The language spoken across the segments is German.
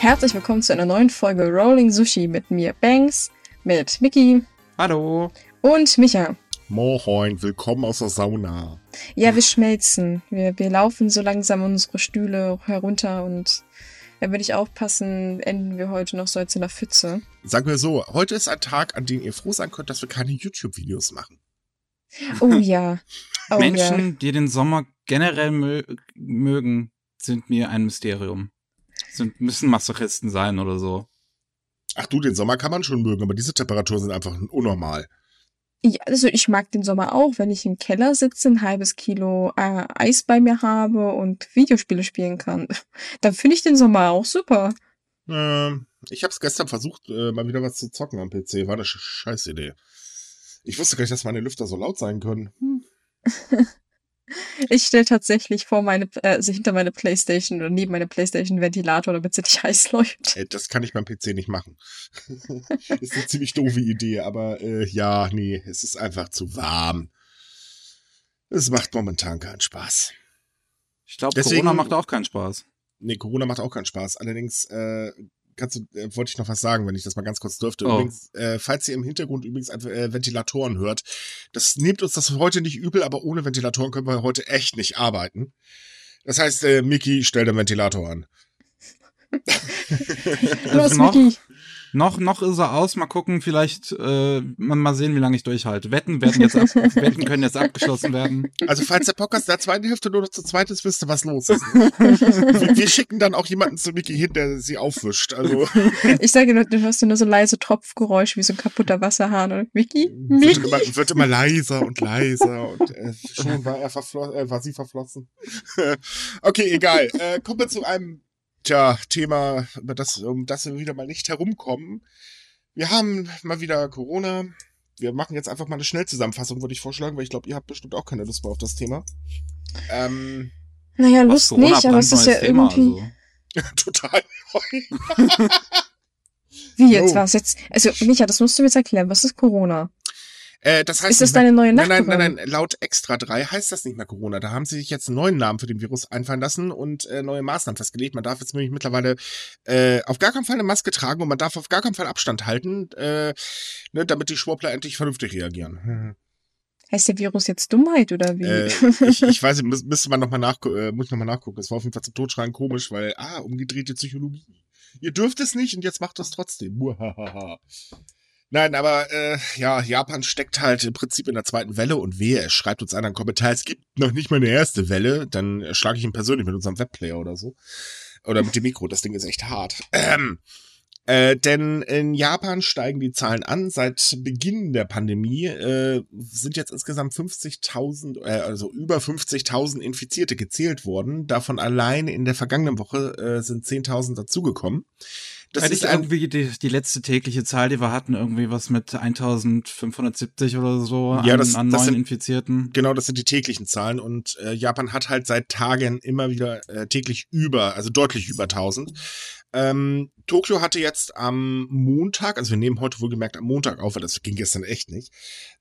Herzlich willkommen zu einer neuen Folge Rolling Sushi mit mir, Banks, mit Mickey Hallo. und Micha. Moin, willkommen aus der Sauna. Ja, wir schmelzen. Wir, wir laufen so langsam unsere Stühle herunter und wenn wir nicht aufpassen, enden wir heute noch so als in der Pfütze. Sagen wir so, heute ist ein Tag, an dem ihr froh sein könnt, dass wir keine YouTube-Videos machen. Oh ja. Oh ja. Menschen, die den Sommer generell mö mögen, sind mir ein Mysterium. Sind, müssen Masochisten sein oder so. Ach du, den Sommer kann man schon mögen, aber diese Temperaturen sind einfach unnormal. Ja, also ich mag den Sommer auch, wenn ich im Keller sitze, ein halbes Kilo äh, Eis bei mir habe und Videospiele spielen kann. Dann finde ich den Sommer auch super. Ähm, ich habe es gestern versucht, äh, mal wieder was zu zocken am PC. War eine sch scheiß Idee. Ich wusste gar nicht, dass meine Lüfter so laut sein können. Hm. Ich stelle tatsächlich vor meine, äh, also hinter meine Playstation oder neben meine Playstation Ventilator, damit sie nicht heiß läuft. Äh, das kann ich beim PC nicht machen. ist eine ziemlich doofe Idee, aber äh, ja, nee, es ist einfach zu warm. Es macht momentan keinen Spaß. Ich glaube, Corona macht auch keinen Spaß. Nee, Corona macht auch keinen Spaß. Allerdings äh, kannst du, äh, wollte ich noch was sagen, wenn ich das mal ganz kurz dürfte. Oh. Übrigens, äh, falls ihr im Hintergrund übrigens einfach, äh, Ventilatoren hört, das nehmt uns das heute nicht übel, aber ohne Ventilatoren können wir heute echt nicht arbeiten. Das heißt, äh, Miki, stell den Ventilator an. Los, noch, Micky. Noch, noch ist er aus. Mal gucken, vielleicht äh, mal, mal sehen, wie lange ich durchhalte. Wetten werden jetzt ab, Wetten können jetzt abgeschlossen werden. Also falls der Podcast der zweiten Hälfte nur noch zu zweit ist, wisst ihr, was los ist. wir, wir schicken dann auch jemanden zu Miki hin, der sie aufwischt. Also Ich sage nur, du hörst nur so leise Tropfgeräusche wie so ein kaputter Wasserhahn. Und Mickey? wird Mickey? immer, wird immer leiser und leiser und äh, schon war er verflo äh, war sie verflossen. okay, egal. Äh, kommen wir zu einem tja, Thema, über das, um das wir wieder mal nicht herumkommen. Wir haben mal wieder Corona. Wir machen jetzt einfach mal eine Schnellzusammenfassung, würde ich vorschlagen, weil ich glaube, ihr habt bestimmt auch keine Lust mehr auf das Thema. Ähm, Naja, Lust Corona, nicht, aber es ist ja brandneues irgendwie. Thema, total neu. Wie jetzt Jo. was? Jetzt, also, Micha, das musst du mir jetzt erklären. Was ist Corona? Äh, das heißt Ist das deine neue Nein, nein, Nachbarin? nein, nein, laut Extra 3 heißt das nicht mehr Corona. Da haben sie sich jetzt einen neuen Namen für den Virus einfallen lassen und äh, neue Maßnahmen festgelegt. Man darf jetzt nämlich mittlerweile äh, auf gar keinen Fall eine Maske tragen und man darf auf gar keinen Fall Abstand halten, äh, ne, damit die Schwurbler endlich vernünftig reagieren. Heißt der Virus jetzt Dummheit oder wie? Äh, ich, ich weiß nicht, müsste man nochmal nachgucken, äh, muss ich noch mal nachgucken. Das war auf jeden Fall zum Totschreien komisch, weil, ah, umgedrehte Psychologie. Ihr dürft es nicht und jetzt macht das trotzdem. Muahaha. Nein, aber äh, ja, Japan steckt halt im Prinzip in der zweiten Welle und wehe, es schreibt uns einer einen Kommentar, es gibt noch nicht mal eine erste Welle, dann äh, schlage ich ihn persönlich mit unserem Webplayer oder so. Oder mit dem Mikro, das Ding ist echt hart. Ähm, äh, denn in Japan steigen die Zahlen an. Seit Beginn der Pandemie äh, sind jetzt insgesamt 50.000, äh, also über 50.000 Infizierte gezählt worden. Davon allein in der vergangenen Woche äh, sind 10.000 dazugekommen. Das Hätte ist irgendwie die, die letzte tägliche Zahl, die wir hatten, irgendwie was mit 1570 oder so Ja, an, das- an das neuen sind- Infizierten. Genau, das sind die täglichen Zahlen und äh, Japan hat halt seit Tagen immer wieder äh, täglich über, also deutlich über 1000. Ähm, Tokio hatte jetzt am Montag, also wir nehmen heute wohlgemerkt am Montag auf, weil das ging gestern echt nicht,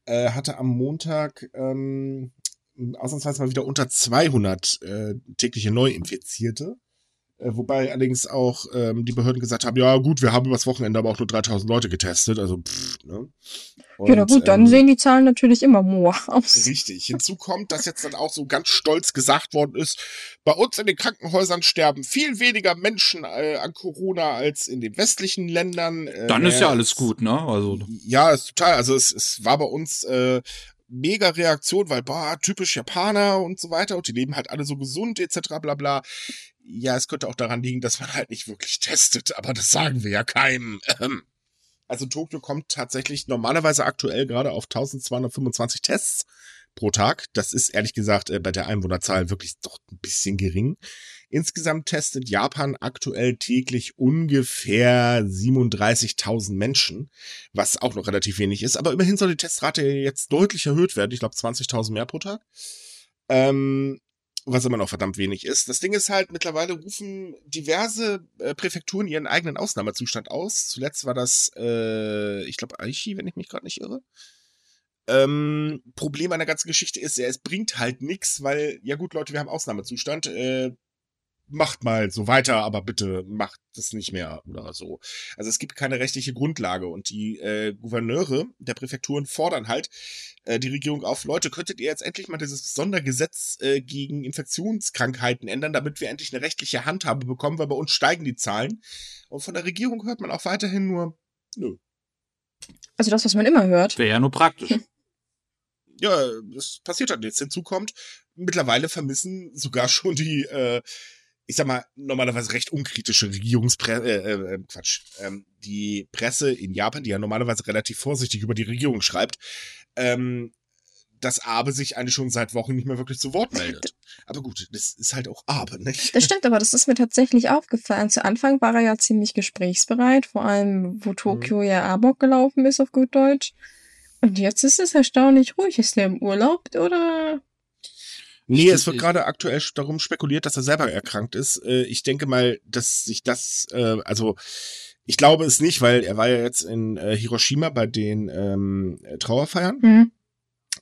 äh, hatte am Montag ähm, ausnahmsweise mal wieder unter 200 äh, tägliche Neuinfizierte. Äh, wobei allerdings auch ähm, die Behörden gesagt haben, ja gut, wir haben übers Wochenende aber auch nur 3000 Leute getestet, also pff, ne? ja, na Und, gut, dann ähm, sehen die Zahlen natürlich immer moa aus. Richtig. Hinzu kommt, dass jetzt dann auch so ganz stolz gesagt worden ist, bei uns in den Krankenhäusern sterben viel weniger Menschen äh, an Corona als in den westlichen Ländern. Äh, Dann ist ja alles gut, ne? Also Ja, ist total. Also es, es war bei uns äh, mega Reaktion, weil, boah, typisch Japaner und so weiter und die leben halt alle so gesund etc. bla bla. Ja, es könnte auch daran liegen, dass man halt nicht wirklich testet, aber das sagen wir ja keinem. Ähm, Also Tokio kommt tatsächlich normalerweise aktuell gerade auf 1225 Tests pro Tag. Das ist ehrlich gesagt äh, bei der Einwohnerzahl wirklich doch ein bisschen gering. Insgesamt testet Japan aktuell täglich ungefähr 37.000 Menschen, was auch noch relativ wenig ist. Aber immerhin soll die Testrate jetzt deutlich erhöht werden. Ich glaube 20.000 mehr pro Tag. Ähm, was immer noch verdammt wenig ist. Das Ding ist halt, mittlerweile rufen diverse äh, Präfekturen ihren eigenen Ausnahmezustand aus. Zuletzt war das, äh, ich glaube, Aichi, wenn ich mich gerade nicht irre. Ähm, Problem an der ganzen Geschichte ist ja, es bringt halt nix, weil, ja gut, Leute, wir haben Ausnahmezustand. Äh, macht mal so weiter, aber bitte macht das nicht mehr oder so. Also es gibt keine rechtliche Grundlage und die äh, Gouverneure der Präfekturen fordern halt äh, die Regierung auf, Leute, könntet ihr jetzt endlich mal dieses Sondergesetz äh, gegen Infektionskrankheiten ändern, damit wir endlich eine rechtliche Handhabe bekommen, weil bei uns steigen die Zahlen. Und von der Regierung hört man auch weiterhin nur, nö. Also das, was man immer hört. Wäre ja nur praktisch. Ja, das passiert halt jetzt. Hinzu kommt, mittlerweile vermissen sogar schon die äh, ich sag mal, normalerweise recht unkritische Regierungspresse, äh, äh, Quatsch, ähm, die Presse in Japan, die ja normalerweise relativ vorsichtig über die Regierung schreibt, ähm, dass Abe sich eigentlich schon seit Wochen nicht mehr wirklich zu Wort meldet. Aber gut, das ist halt auch Abe, nicht? Das stimmt, aber das ist mir tatsächlich aufgefallen. Zu Anfang war er ja ziemlich gesprächsbereit, vor allem wo Tokio mhm. ja Abok gelaufen ist auf gut Deutsch. Und jetzt ist es erstaunlich ruhig. Ist der im Urlaub oder Nee, es wird gerade aktuell darum spekuliert, dass er selber erkrankt ist. Äh, ich denke mal, dass sich das, äh, also ich glaube es nicht, weil er war ja jetzt in äh, Hiroshima bei den ähm, Trauerfeiern. Mhm.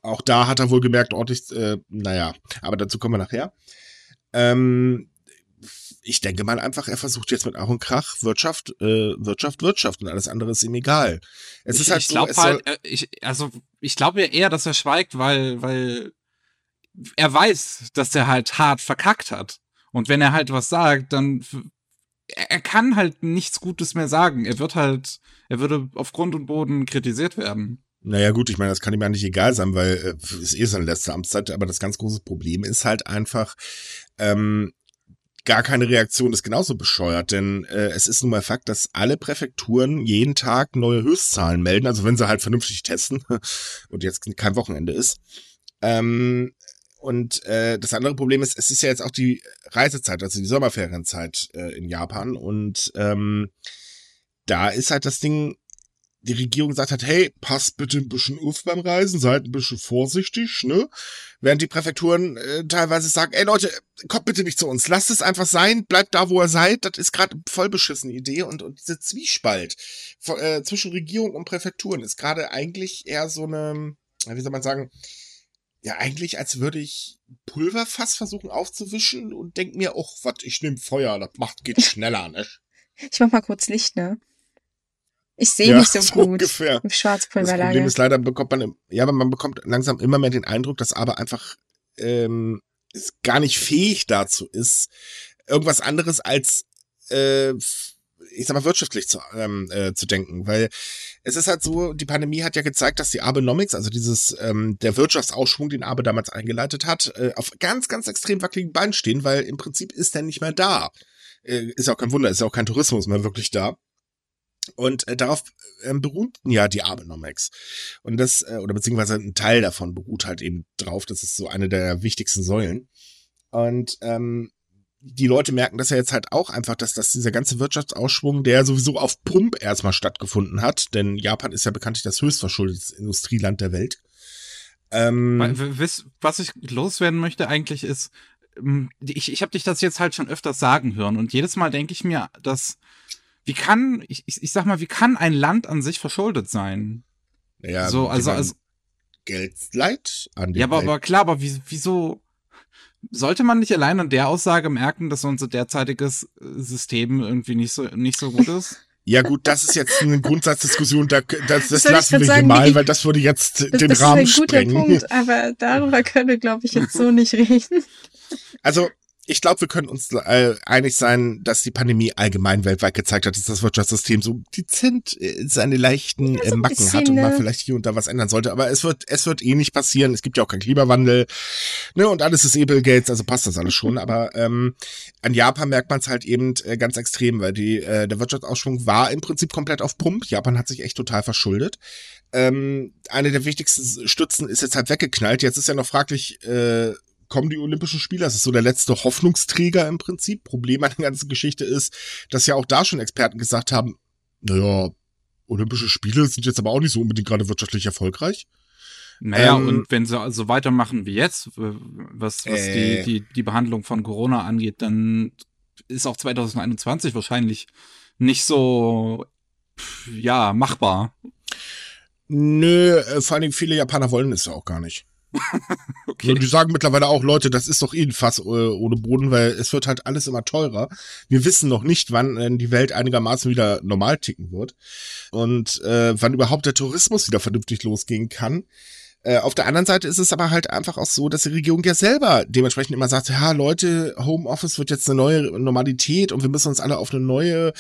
Auch da hat er wohl gemerkt, ordentlich, äh, naja, aber dazu kommen wir nachher. Ähm, ich denke mal einfach, er versucht jetzt mit Ach und Krach Wirtschaft, äh, Wirtschaft, Wirtschaft und alles andere ist ihm egal. Es ich, ist halt ich so, glaube halt, äh, ich, also ich glaube eher, dass er schweigt, weil, weil er weiß, dass er halt hart verkackt hat. Und wenn er halt was sagt, dann er kann halt nichts Gutes mehr sagen. Er wird halt, er würde auf Grund und Boden kritisiert werden. Naja, gut, ich meine, das kann ihm nicht egal sein, weil äh, ist eh seine letzte Amtszeit, aber das ganz große Problem ist halt einfach, ähm, gar keine Reaktion ist genauso bescheuert, denn äh, es ist nun mal Fakt, dass alle Präfekturen jeden Tag neue Höchstzahlen melden, also wenn sie halt vernünftig testen und jetzt kein Wochenende ist. Ähm, und äh, das andere Problem ist, es ist ja jetzt auch die Reisezeit, also die Sommerferienzeit äh, in Japan. Und ähm, da ist halt das Ding, die Regierung sagt halt, hey, passt bitte ein bisschen auf beim Reisen, seid ein bisschen vorsichtig, ne? Während die Präfekturen äh, teilweise sagen, ey Leute, kommt bitte nicht zu uns, lasst es einfach sein, bleibt da, wo ihr seid. Das ist gerade voll beschissene Idee und, und diese Zwiespalt äh, zwischen Regierung und Präfekturen ist gerade eigentlich eher so eine, wie soll man sagen, ja eigentlich, als würde ich Pulverfass versuchen aufzuwischen und denk mir, oh, was, ich nehme Feuer, das macht, geht schneller, ne? Ich mach mal kurz Licht, ne? Ich sehe ja, nicht so, so gut ungefähr. im Schwarzpulverlager. Das Problem ist leider, bekommt man, ja, aber man bekommt langsam immer mehr den Eindruck, dass aber einfach ähm, gar nicht fähig dazu ist, irgendwas anderes als äh, ich sag mal, wirtschaftlich zu, ähm, äh, zu denken, weil es ist halt so, die Pandemie hat ja gezeigt, dass die Abenomics, also dieses, ähm, der Wirtschaftsausschwung, den Abe damals eingeleitet hat, äh, auf ganz, ganz extrem wackeligen Beinen stehen, weil im Prinzip ist er nicht mehr da. Äh, ist auch kein Wunder, ist auch kein Tourismus mehr wirklich da. Und äh, darauf äh, beruhten ja die Abenomics. Und das, äh, oder beziehungsweise ein Teil davon beruht halt eben drauf. Das ist so eine der wichtigsten Säulen. Und ähm, die Leute merken das ja jetzt halt auch einfach, dass, dass dieser ganze Wirtschaftsausschwung, der sowieso auf Pump erstmal stattgefunden hat, denn Japan ist ja bekanntlich das höchstverschuldete Industrieland der Welt. Ähm, Was ich loswerden möchte eigentlich ist, ähm, ich, ich habe dich das jetzt halt schon öfters sagen hören und jedes Mal denke ich mir, dass wie kann, ich, ich, ich sag mal, wie kann ein Land an sich verschuldet sein? Ja, so, also, also Geld leiht an die Ja, aber, aber klar, aber wie, wieso, sollte man nicht allein an der Aussage merken, dass unser derzeitiges äh, System irgendwie nicht so, nicht so gut ist? Ja gut, das ist jetzt eine Grundsatzdiskussion, da, das, das lassen wir sagen, hier mal, weil das würde jetzt das, den das Rahmen ist ein guter sprengen. Punkt, aber darüber können wir, glaube ich, jetzt so nicht reden. Also ich glaube, wir können uns äh, einig sein, dass die Pandemie allgemein weltweit gezeigt hat, dass das Wirtschaftssystem so dezent äh, seine leichten äh, Macken bisschen, hat und man ne? vielleicht hier und da was ändern sollte. Aber es wird, es wird eh nicht passieren. Es gibt ja auch keinen Klimawandel, ne? Und alles ist eh Bill Gates, also passt das alles schon. Aber ähm, an Japan merkt man es halt eben äh, ganz extrem, weil die äh, der Wirtschaftsausschwung war im Prinzip komplett auf Pump. Japan hat sich echt total verschuldet. Ähm, eine der wichtigsten Stützen ist jetzt halt weggeknallt. Jetzt ist ja noch fraglich. Äh, kommen die Olympischen Spiele. Das ist so der letzte Hoffnungsträger im Prinzip. Problem an der ganzen Geschichte ist, dass ja auch da schon Experten gesagt haben, naja, Olympische Spiele sind jetzt aber auch nicht so unbedingt gerade wirtschaftlich erfolgreich. Naja, ähm, und wenn sie so weitermachen wie jetzt, was, was äh, die, die, die Behandlung von Corona angeht, dann ist auch 2021 wahrscheinlich nicht so, ja, machbar. Nö, äh, vor allem viele Japaner wollen es ja auch gar nicht. okay. Und die sagen mittlerweile auch, Leute, das ist doch eh ein Fass äh, ohne Boden, weil es wird halt alles immer teurer. Wir wissen noch nicht, wann äh, die Welt einigermaßen wieder normal ticken wird und äh, wann überhaupt der Tourismus wieder vernünftig losgehen kann. Äh, auf der anderen Seite ist es aber halt einfach auch so, dass die Regierung ja selber dementsprechend immer sagt, ja Leute, Homeoffice wird jetzt eine neue Normalität und wir müssen uns alle auf eine neue,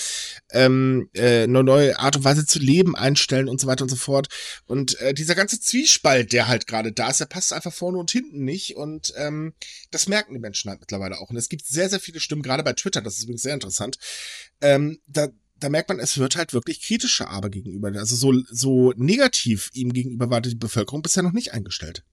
ähm, äh, eine neue Art und Weise zu leben einstellen und so weiter und so fort. Und äh, dieser ganze Zwiespalt, der halt gerade da ist, der passt einfach vorne und hinten nicht und ähm, das merken die Menschen halt mittlerweile auch. Und es gibt sehr, sehr viele Stimmen, gerade bei Twitter, das ist übrigens sehr interessant, ähm, da da merkt man, es wird halt wirklich kritischer aber gegenüber. Also so, so negativ ihm gegenüber war die Bevölkerung bisher noch nicht eingestellt.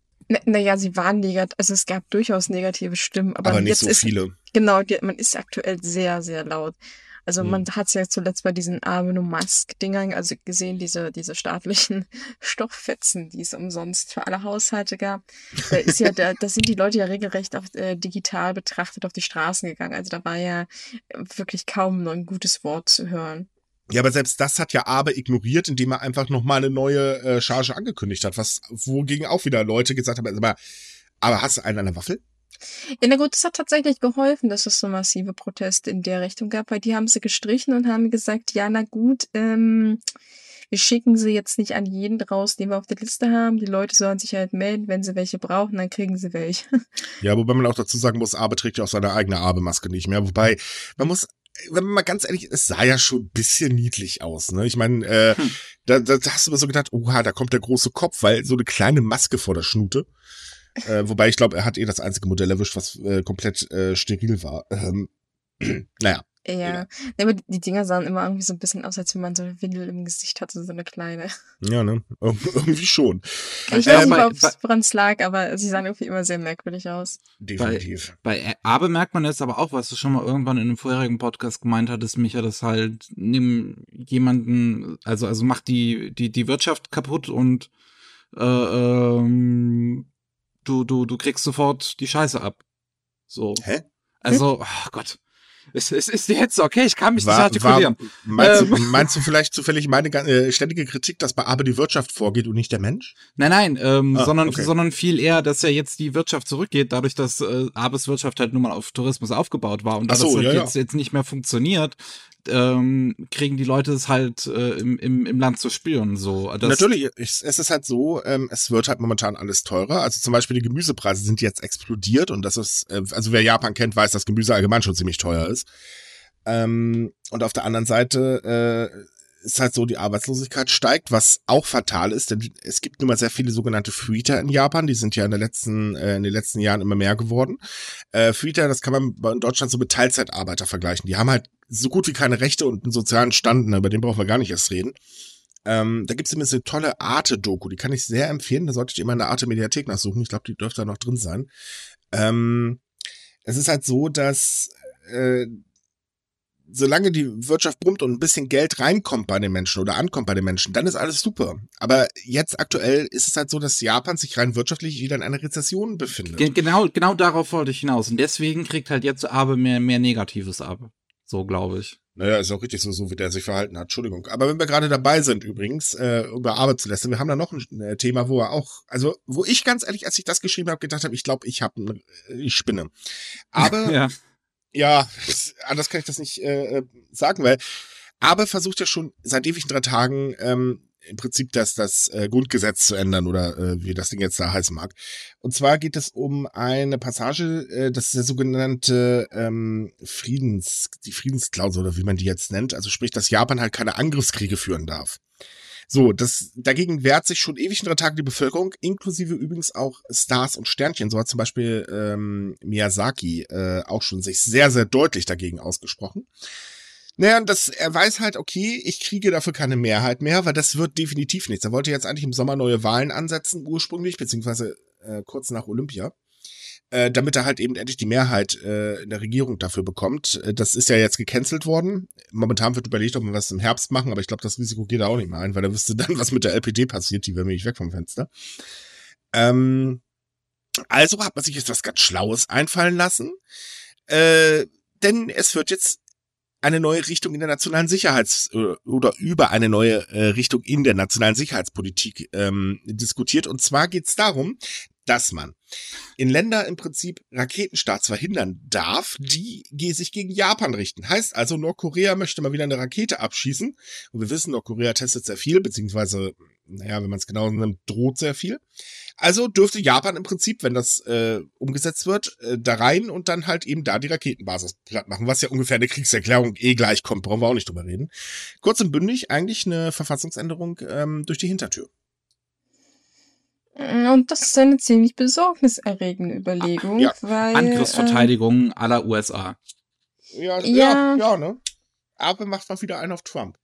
Naja, sie waren negativ, also es gab durchaus negative Stimmen, aber, aber nicht jetzt so ist, viele. Genau, die, man ist aktuell sehr, sehr laut. Also Hm. man hat es ja zuletzt bei diesen Abenomisk-Dingern, also gesehen, diese, diese staatlichen Stofffetzen, die es umsonst für alle Haushalte gab. Da ist ja, da, da sind die Leute ja regelrecht auf, äh, digital betrachtet auf die Straßen gegangen. Also da war ja wirklich kaum noch ein gutes Wort zu hören. Ja, aber selbst das hat ja Abe ignoriert, indem er einfach nochmal eine neue äh, Charge angekündigt hat, was wogegen auch wieder Leute gesagt haben, also, aber, aber hast du einen an der Waffel? Ja, na gut, es hat tatsächlich geholfen, dass es so massive Proteste in der Richtung gab, weil die haben sie gestrichen und haben gesagt, ja, na gut, ähm, wir schicken sie jetzt nicht an jeden raus, den wir auf der Liste haben. Die Leute sollen sich halt melden, wenn sie welche brauchen, dann kriegen sie welche. Ja, wobei man auch dazu sagen muss, Abe trägt ja auch seine eigene Abe-Maske nicht mehr. Wobei, man muss, wenn man mal ganz ehrlich, es sah ja schon ein bisschen niedlich aus. Ne? Ich meine, äh, Hm. da, da hast du immer so gedacht, oha, da kommt der große Kopf, weil so eine kleine Maske vor der Schnute. Äh, wobei ich glaube, er hat eh das einzige Modell erwischt, was äh, komplett äh, steril war. Ähm, naja. Ja. Ja. Nee, aber die Dinger sahen immer irgendwie so ein bisschen aus, als wenn man so eine Windel im Gesicht hatte, so eine kleine. Ja, ne? Ir irgendwie schon. Ich Äh, weiß nicht, bei- ob es woran es lag, aber sie sahen irgendwie immer sehr merkwürdig aus. Definitiv. Bei Abe merkt man jetzt aber auch, was du schon mal irgendwann in einem vorherigen Podcast gemeint hattest, Micha, dass halt nimm jemanden, also also macht die die die Wirtschaft kaputt und äh, ähm, du du du kriegst sofort die Scheiße ab. So. Hä? Also, oh Gott. Es, es ist jetzt okay, ich kann mich nicht War, artikulieren. war, meinst, du, Ähm. meinst du vielleicht zufällig meine äh, ständige Kritik, dass bei Abe die Wirtschaft vorgeht und nicht der Mensch? Nein, nein, ähm, Ah, sondern, okay. sondern viel eher, dass ja jetzt die Wirtschaft zurückgeht, dadurch, dass äh, Abes Wirtschaft halt nun mal auf Tourismus aufgebaut war und so, das halt ja, ja. jetzt, jetzt nicht mehr funktioniert, ähm, kriegen die Leute es halt äh, im, im, im Land zu spüren. So. Das, Natürlich, ich, es ist halt so, ähm, es wird halt momentan alles teurer. Also zum Beispiel die Gemüsepreise sind jetzt explodiert und das ist, äh, also wer Japan kennt, weiß, dass Gemüse allgemein schon ziemlich teuer ist. Ähm, und auf der anderen Seite äh, ist halt so, die Arbeitslosigkeit steigt, was auch fatal ist, denn es gibt nun mal sehr viele sogenannte Freeter in Japan, die sind ja in, der letzten, äh, in den letzten Jahren immer mehr geworden. Äh, Freeter, das kann man in Deutschland so mit Teilzeitarbeiter vergleichen. Die haben halt so gut wie keine Rechte und einen sozialen Stand, ne, über den brauchen wir gar nicht erst reden. Ähm, da gibt's übrigens eine tolle Arte-Doku, die kann ich sehr empfehlen. Da solltet ihr mal in der Arte-Mediathek nachsuchen. Ich glaube, die dürfte da noch drin sein. Ähm, es ist halt so, dass äh, solange die Wirtschaft brummt und ein bisschen Geld reinkommt bei den Menschen oder ankommt bei den Menschen, dann ist alles super. Aber jetzt aktuell ist es halt so, dass Japan sich rein wirtschaftlich wieder in einer Rezession befindet. Ge genau, genau darauf wollte ich hinaus. Und deswegen kriegt halt jetzt Abe mehr, mehr Negatives ab. So glaube ich. Naja, ist auch richtig so, so wie der sich verhalten hat. Entschuldigung. Aber wenn wir gerade dabei sind, übrigens, äh, über Arbeit zu lästern, wir haben da noch ein äh, Thema, wo er auch, also, wo ich ganz ehrlich, als ich das geschrieben habe, gedacht habe, ich glaube, ich habe, ich spinne. Aber ja. Ja, anders kann ich das nicht äh, äh, sagen, weil aber versucht ja schon seit ewigen drei Tagen ähm, im Prinzip das, das äh, Grundgesetz zu ändern oder äh, wie das Ding jetzt da heißen mag. Und zwar geht es um eine Passage, äh, das ist der sogenannte ähm, Friedens, die Friedensklausel oder wie man die jetzt nennt. Also sprich, dass Japan halt keine Angriffskriege führen darf. So, das, dagegen wehrt sich schon ewig drei Tagen die Bevölkerung, inklusive übrigens auch Stars und Sternchen. So hat zum Beispiel ähm, Miyazaki äh, auch schon sich sehr, sehr deutlich dagegen ausgesprochen. Naja, und das, er weiß halt, okay, ich kriege dafür keine Mehrheit mehr, weil das wird definitiv nichts. Er wollte jetzt eigentlich im Sommer neue Wahlen ansetzen, ursprünglich, beziehungsweise äh, kurz nach Olympia, äh, damit er halt eben endlich die Mehrheit äh, in der Regierung dafür bekommt. Äh, das ist ja jetzt gecancelt worden. Momentan wird überlegt, ob wir was im Herbst machen, aber ich glaube, das Risiko geht da auch nicht mehr ein, weil er wüsste dann, was mit der LPD passiert, die wäre nämlich weg vom Fenster. Ähm, also hat man sich jetzt was ganz Schlaues einfallen lassen. Äh, denn es wird jetzt eine neue Richtung in der nationalen Sicherheits- äh, oder über eine neue äh, Richtung in der nationalen Sicherheitspolitik ähm, diskutiert. Und zwar geht es darum, dass man in Länder im Prinzip Raketenstarts verhindern darf, die sich gegen Japan richten. Heißt also, Nordkorea möchte mal wieder eine Rakete abschießen. Und wir wissen, Nordkorea testet sehr viel, beziehungsweise, naja, wenn man es genau nimmt, droht sehr viel. Also dürfte Japan im Prinzip, wenn das äh, umgesetzt wird, äh, da rein und dann halt eben da die Raketenbasis platt machen, was ja ungefähr eine Kriegserklärung eh gleich kommt, brauchen wir auch nicht drüber reden. Kurz und bündig eigentlich eine Verfassungsänderung ähm, durch die Hintertür. Und das ist eine ziemlich besorgniserregende Überlegung, ja. weil. Angriffsverteidigung äh, aller USA. Ja, ja, ja, ja, ne? Aber macht mal wieder einen auf Trump.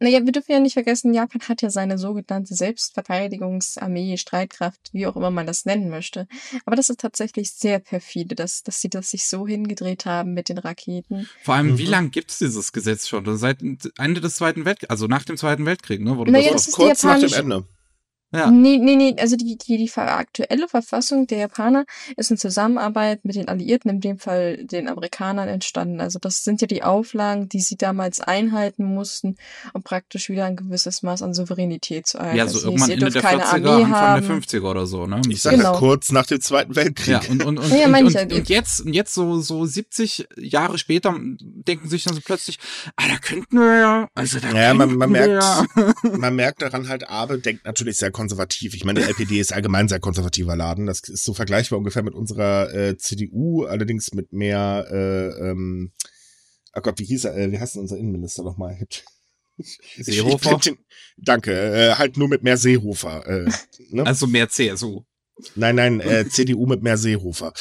Naja, wir dürfen ja nicht vergessen, Japan hat ja seine sogenannte Selbstverteidigungsarmee, Streitkraft, wie auch immer man das nennen möchte. Aber das ist tatsächlich sehr perfide, dass, dass sie das sich so hingedreht haben mit den Raketen. Vor allem, mhm. wie lange gibt es dieses Gesetz schon? Seit Ende des Zweiten Weltkriegs, also nach dem Zweiten Weltkrieg, ne? Wurde naja, das, das ist kurz nach dem Ende. Ja. Nee, nee, nee, also die, die, die aktuelle Verfassung der Japaner ist in Zusammenarbeit mit den Alliierten, in dem Fall den Amerikanern, entstanden. Also das sind ja die Auflagen, die sie damals einhalten mussten, um praktisch wieder ein gewisses Maß an Souveränität zu erhalten. Ja, so also irgendwann Ende der 40er, Anfang haben. der 50er oder so, ne? Ich sage genau. kurz nach dem Zweiten Weltkrieg. Ja, und, und, und, ja, und, und, halt und, jetzt, und jetzt so, so 70 Jahre später denken sich dann so plötzlich, ah, da könnten wir ja, also da ja, man, man merkt, man merkt daran halt, Abe denkt natürlich sehr konservativ. Ich meine, der LPD ist allgemein sehr konservativer Laden. Das ist so vergleichbar ungefähr mit unserer äh, CDU, allerdings mit mehr, äh, ähm, oh Gott, wie hieß er, äh, wie heißt denn unser Innenminister nochmal? Seehofer? danke, äh, halt nur mit mehr Seehofer. Äh, ne? Also mehr CSU. Nein, nein, äh, CDU mit mehr Seehofer.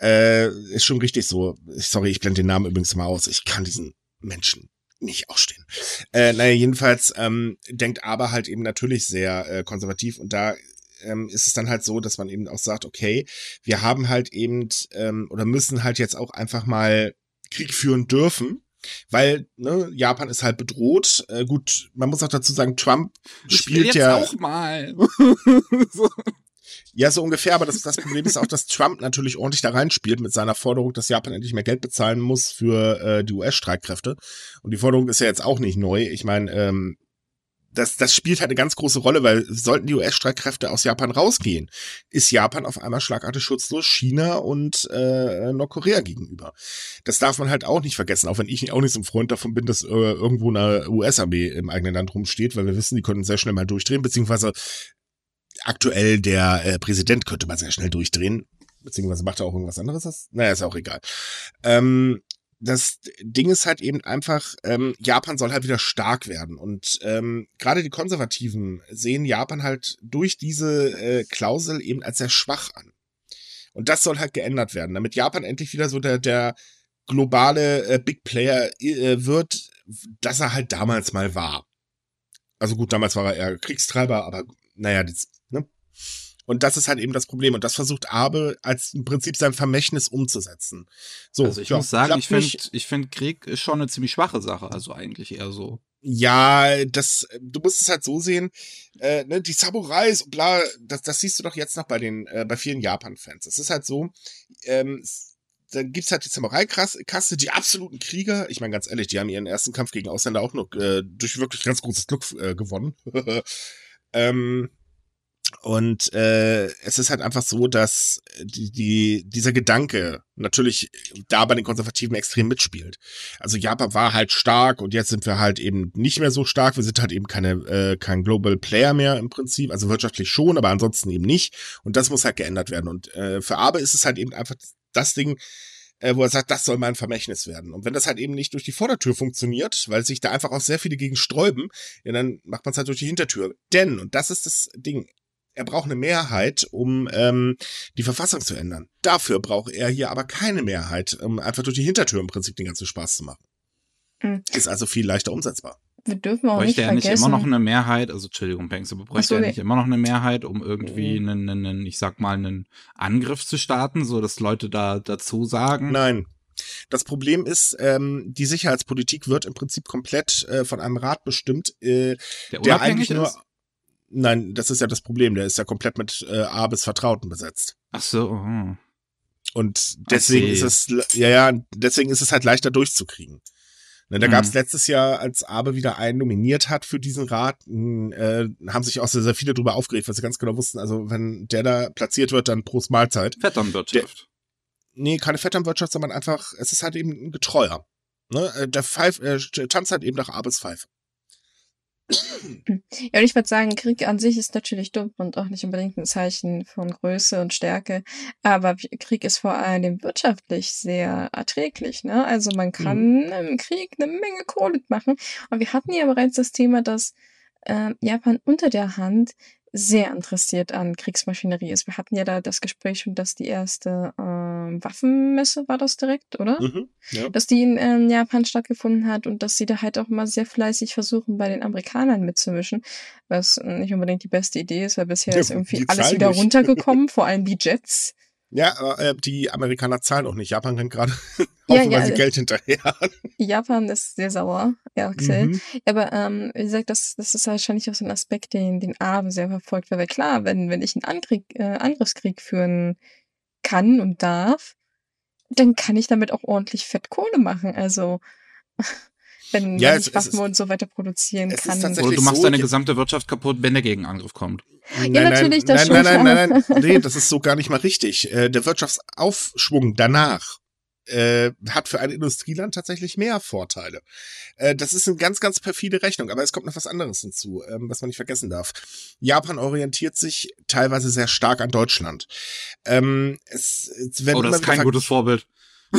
Äh, ist schon richtig so. Sorry, ich blende den Namen übrigens mal aus. Ich kann diesen Menschen nicht ausstehen. Äh, naja, jedenfalls ähm, denkt aber halt eben natürlich sehr äh, konservativ und da ähm, ist es dann halt so, dass man eben auch sagt, okay, wir haben halt eben ähm, oder müssen halt jetzt auch einfach mal Krieg führen dürfen. Weil ne, Japan ist halt bedroht. Äh, gut, man muss auch dazu sagen, Trump spielt ja auch mal. so. Ja, so ungefähr, aber das, das Problem ist auch, dass Trump natürlich ordentlich da reinspielt mit seiner Forderung, dass Japan endlich mehr Geld bezahlen muss für äh, die US-Streitkräfte. Und die Forderung ist ja jetzt auch nicht neu. Ich meine, ähm, das, das spielt halt eine ganz große Rolle, weil sollten die US-Streitkräfte aus Japan rausgehen, ist Japan auf einmal schlagartig schutzlos China und äh, Nordkorea gegenüber. Das darf man halt auch nicht vergessen, auch wenn ich auch nicht so ein Freund davon bin, dass äh, irgendwo eine US-Armee im eigenen Land rumsteht, weil wir wissen, die können sehr schnell mal durchdrehen, beziehungsweise aktuell der äh, Präsident könnte mal sehr schnell durchdrehen, beziehungsweise macht er auch irgendwas anderes. Das, naja, ist auch egal. Ähm, das Ding ist halt eben einfach, ähm, Japan soll halt wieder stark werden. Und ähm, gerade die Konservativen sehen Japan halt durch diese äh, Klausel eben als sehr schwach an. Und das soll halt geändert werden, damit Japan endlich wieder so der, der globale äh, Big Player äh, wird, dass er halt damals mal war. Also gut, damals war er eher Kriegstreiber, aber naja, das? Und das ist halt eben das Problem. Und das versucht Abe als im Prinzip sein Vermächtnis umzusetzen. So, also ich ja, muss sagen, ich finde, ich finde Krieg ist schon eine ziemlich schwache Sache. Also eigentlich eher so. Ja, das, du musst es halt so sehen, äh, ne, die Samurais, bla, das, das siehst du doch jetzt noch bei den, äh, bei vielen Japan-Fans. Es ist halt so, ähm, dann gibt's halt die Samurai-Kaste, die absoluten Krieger. Ich meine, ganz ehrlich, die haben ihren ersten Kampf gegen Ausländer auch nur äh, durch wirklich ganz großes Glück äh, gewonnen. ähm, und äh, es ist halt einfach so, dass die, die, dieser Gedanke natürlich da bei den Konservativen extrem mitspielt. Also Japan war halt stark und jetzt sind wir halt eben nicht mehr so stark. Wir sind halt eben keine, äh, kein Global Player mehr im Prinzip. Also wirtschaftlich schon, aber ansonsten eben nicht. Und das muss halt geändert werden. Und äh, für Abe ist es halt eben einfach das Ding, äh, wo er sagt, das soll mein Vermächtnis werden. Und wenn das halt eben nicht durch die Vordertür funktioniert, weil sich da einfach auch sehr viele gegen sträuben, ja, dann macht man es halt durch die Hintertür. Denn, und das ist das Ding, er braucht eine Mehrheit, um ähm, die Verfassung zu ändern. Dafür braucht er hier aber keine Mehrheit, um einfach durch die Hintertür im Prinzip den ganzen Spaß zu machen. Mhm. Ist also viel leichter umsetzbar. Wir dürfen auch bräuchte nicht er vergessen. nicht immer noch eine Mehrheit, also Entschuldigung, Banks, aber bräuchte so, er nicht immer noch eine Mehrheit, um irgendwie mhm. einen, einen, ich sag mal, einen Angriff zu starten, so dass Leute da dazu sagen? Nein. Das Problem ist, ähm, die Sicherheitspolitik wird im Prinzip komplett äh, von einem Rat bestimmt, äh, der, der eigentlich nur ist? Nein, das ist ja das Problem. Der ist ja komplett mit äh, A bis Vertrauten besetzt. Ach so. Oh. Und deswegen ist es, ja, ja, deswegen ist es halt leichter durchzukriegen. Ne, da mhm. gab es letztes Jahr, als Abe wieder einen nominiert hat für diesen Rat, äh, haben sich auch sehr, sehr viele darüber aufgeregt, weil sie ganz genau wussten, also wenn der da platziert wird, dann Prost Mahlzeit. Vetternwirtschaft. nee, keine Vetternwirtschaft, sondern einfach, es ist halt eben ein Getreuer. Ne? Äh, der Pfeif, äh, tanzt halt eben nach Abes Pfeife. Ja, und ich würde sagen, Krieg an sich ist natürlich dumm und auch nicht unbedingt ein Zeichen von Größe und Stärke. Aber Krieg ist vor allem wirtschaftlich sehr erträglich. Ne? Also man kann mhm. im Krieg eine Menge Kohle machen. Und wir hatten ja bereits das Thema, dass äh, Japan unter der Hand sehr interessiert an Kriegsmaschinerie ist. Wir hatten ja da das Gespräch schon, dass die erste äh, Waffenmesse war das direkt, oder? Mhm, ja. Dass die in äh, Japan stattgefunden hat und dass sie da halt auch mal sehr fleißig versuchen, bei den Amerikanern mitzumischen, was nicht unbedingt die beste Idee ist, weil bisher ja, ist irgendwie alles wieder runtergekommen, vor allem die Jets. Ja, aber äh, die Amerikaner zahlen auch nicht. Japan rennt gerade ja, ja, äh, Geld hinterher. Japan ist sehr sauer, ja, Axel. Mhm. Aber ähm, wie gesagt, das, das ist wahrscheinlich auch so ein Aspekt, den, den Abe sehr verfolgt. Weil klar, wenn, wenn ich einen Angriff, äh, Angriffskrieg führen kann und darf, dann kann ich damit auch ordentlich Fettkohle machen. Also wenn, ja, wenn ich Waffen und so weiter produzieren kann. Oder du machst so, deine gesamte Wirtschaft kaputt, wenn der Gegenangriff kommt. Nein, ja, natürlich, nein, das nein, nein, nein, nein, nein, nee, das ist so gar nicht mal richtig. Äh, der Wirtschaftsaufschwung danach äh, hat für ein Industrieland tatsächlich mehr Vorteile. Äh, das ist eine ganz, ganz perfide Rechnung, aber es kommt noch was anderes hinzu, ähm, was man nicht vergessen darf. Japan orientiert sich teilweise sehr stark an Deutschland. Ähm, es, es oh, das ist kein gutes Vorbild.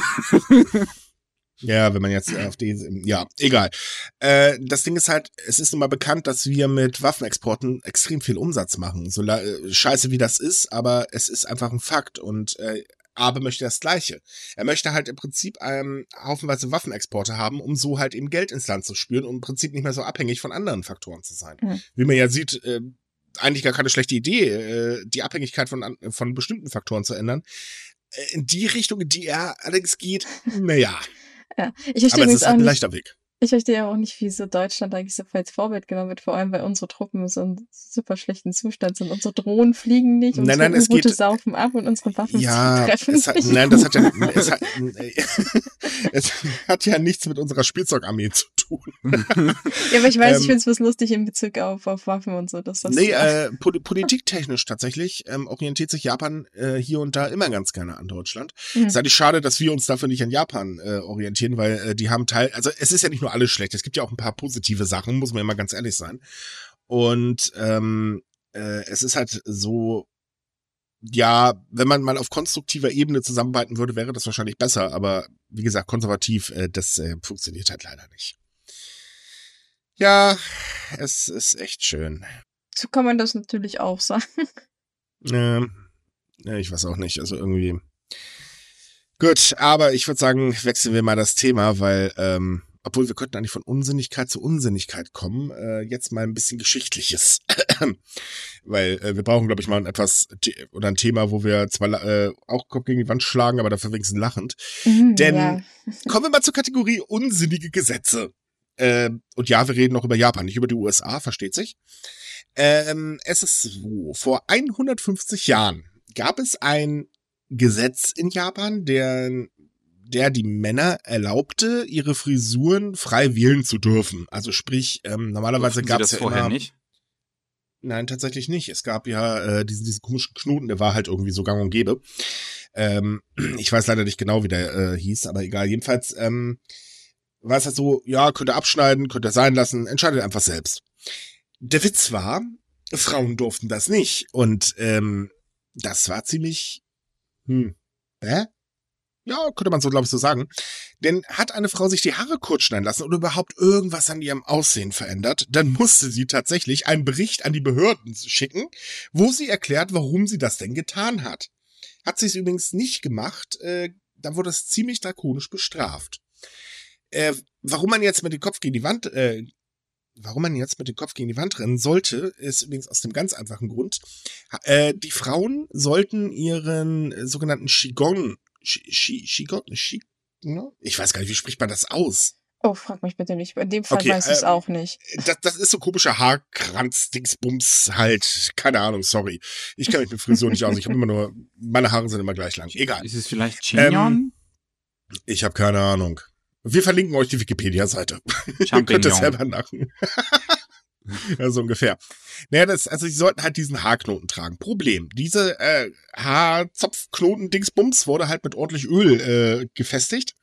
Ja, wenn man jetzt auf die, ja, egal. Äh, das Ding ist halt, es ist nun mal bekannt, dass wir mit Waffenexporten extrem viel Umsatz machen. So äh, scheiße wie das ist, aber es ist einfach ein Fakt und äh, Abe möchte das Gleiche. Er möchte halt im Prinzip ähm, haufenweise Waffenexporte haben, um so halt eben Geld ins Land zu spüren und im Prinzip nicht mehr so abhängig von anderen Faktoren zu sein. Mhm. Wie man ja sieht, äh, eigentlich gar keine schlechte Idee, äh, die Abhängigkeit von, von bestimmten Faktoren zu ändern. Äh, in die Richtung, in die er allerdings geht, naja. Ja, ich verstehe Aber es ist halt ein leichter Weg. Ich verstehe ja auch nicht, wie so Deutschland eigentlich so als Vorbild genommen wird, vor allem weil unsere Truppen so in super schlechten Zustand sind. Unsere Drohnen fliegen nicht, unsere nein, nein, U-Boote saufen ab und unsere Waffen ja, treffen es hat, nicht. Nein, das hat ja, es hat, es hat ja nichts mit unserer Spielzeugarmee zu tun. ja, aber ich weiß, ähm, ich finde es was lustig in Bezug auf, auf Waffen und so. Dass das nee, äh, politiktechnisch tatsächlich ähm, orientiert sich Japan äh, hier und da immer ganz gerne an Deutschland. Mhm. Es ist eigentlich schade, dass wir uns dafür nicht an Japan äh, orientieren, weil äh, die haben Teil, also es ist ja nicht nur alles schlecht. Es gibt ja auch ein paar positive Sachen, muss man mal ganz ehrlich sein. Und ähm, äh, es ist halt so, ja, wenn man mal auf konstruktiver Ebene zusammenarbeiten würde, wäre das wahrscheinlich besser. Aber wie gesagt, konservativ, äh, das äh, funktioniert halt leider nicht. Ja, es ist echt schön. So kann man das natürlich auch sagen. Ähm, ich weiß auch nicht. Also irgendwie. Gut, aber ich würde sagen, wechseln wir mal das Thema, weil ähm, obwohl wir könnten eigentlich von Unsinnigkeit zu Unsinnigkeit kommen, äh, jetzt mal ein bisschen Geschichtliches. Weil äh, wir brauchen, glaube ich, mal ein etwas oder ein Thema, wo wir zwar äh, auch Kopf gegen die Wand schlagen, aber dafür wenigstens lachend. Mhm, Denn ja. kommen wir mal zur Kategorie unsinnige Gesetze. Äh, und ja, wir reden noch über Japan, nicht über die USA, versteht sich. Ähm, es ist so, vor 150 Jahren gab es ein Gesetz in Japan, der der die Männer erlaubte, ihre Frisuren frei wählen zu dürfen. Also sprich, ähm, normalerweise gab es ja vorher immer, nicht. Nein, tatsächlich nicht. Es gab ja äh, diesen, diesen komischen Knoten, der war halt irgendwie so gang und gäbe. Ähm, ich weiß leider nicht genau, wie der äh, hieß, aber egal. Jedenfalls ähm, war es halt so, ja, könnt ihr abschneiden, könnt ihr sein lassen, entscheidet einfach selbst. Der Witz war, Frauen durften das nicht. Und ähm, das war ziemlich, hm, hä? Ja, könnte man so, glaube ich, so sagen. Denn hat eine Frau sich die Haare kurz schneiden lassen oder überhaupt irgendwas an ihrem Aussehen verändert, dann musste sie tatsächlich einen Bericht an die Behörden schicken, wo sie erklärt, warum sie das denn getan hat. Hat sie es übrigens nicht gemacht, äh, dann wurde es ziemlich drakonisch bestraft. Äh, warum man jetzt mit dem Kopf gegen die Wand, äh, warum man jetzt mit dem Kopf gegen die Wand rennen sollte, ist übrigens aus dem ganz einfachen Grund. Äh, die Frauen sollten ihren äh, sogenannten Qigong Shigot? Shig, ne? Ich weiß gar nicht, wie spricht man das aus? Oh, frag mich bitte nicht. In dem Fall okay, weiß ich es äh, auch nicht. Das, das ist so komischer Haarkranz, Dingsbums halt. Keine Ahnung, sorry. Ich kann mich mit Frisur nicht aus. Ich habe immer nur, meine Haare sind immer gleich lang. Egal. Ist es vielleicht Chignon? Ähm, ich habe keine Ahnung. Wir verlinken euch die Wikipedia-Seite. Ihr könnt es selber machen. ja, so ungefähr. Naja, das, also sie sollten halt diesen Haarknoten tragen. Problem, diese äh, Haarzopfknoten-Dingsbums wurde halt mit ordentlich Öl äh, gefestigt.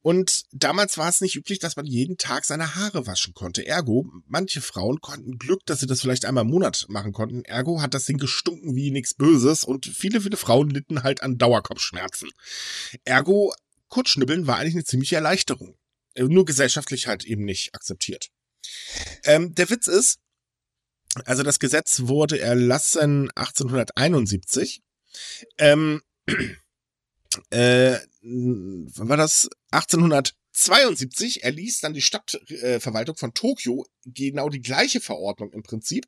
Und damals war es nicht üblich, dass man jeden Tag seine Haare waschen konnte. Ergo, manche Frauen konnten Glück, dass sie das vielleicht einmal im Monat machen konnten. Ergo hat das Ding gestunken wie nichts Böses und viele, viele Frauen litten halt an Dauerkopfschmerzen. Ergo, Kurzschnibbeln war eigentlich eine ziemliche Erleichterung. Äh, nur gesellschaftlich halt eben nicht akzeptiert. Ähm, der Witz ist, also das Gesetz wurde erlassen 1871. Ähm, äh, war das? 1872 erließ dann die Stadtverwaltung von Tokio genau die gleiche Verordnung im Prinzip.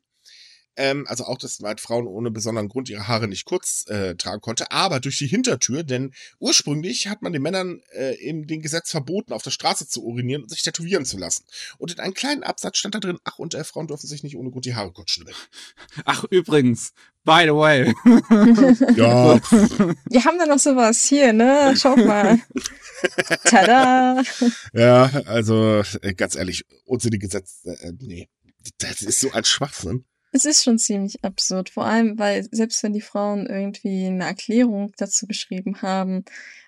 Ähm, also auch, dass halt Frauen ohne besonderen Grund ihre Haare nicht kurz äh, tragen konnte, aber durch die Hintertür, denn ursprünglich hat man den Männern äh, in dem Gesetz verboten, auf der Straße zu urinieren und sich tätowieren zu lassen. Und in einem kleinen Absatz stand da drin, ach, und äh, Frauen dürfen sich nicht ohne Grund die Haare kurz schneiden. Ach, übrigens, by the way. ja. Wir haben da noch sowas hier, ne? Schau mal. Tada! Ja, also äh, ganz ehrlich, unsinnige Gesetze, äh, nee. Das ist so ein Schwachsinn. Es ist schon ziemlich absurd, vor allem, weil selbst wenn die Frauen irgendwie eine Erklärung dazu geschrieben haben,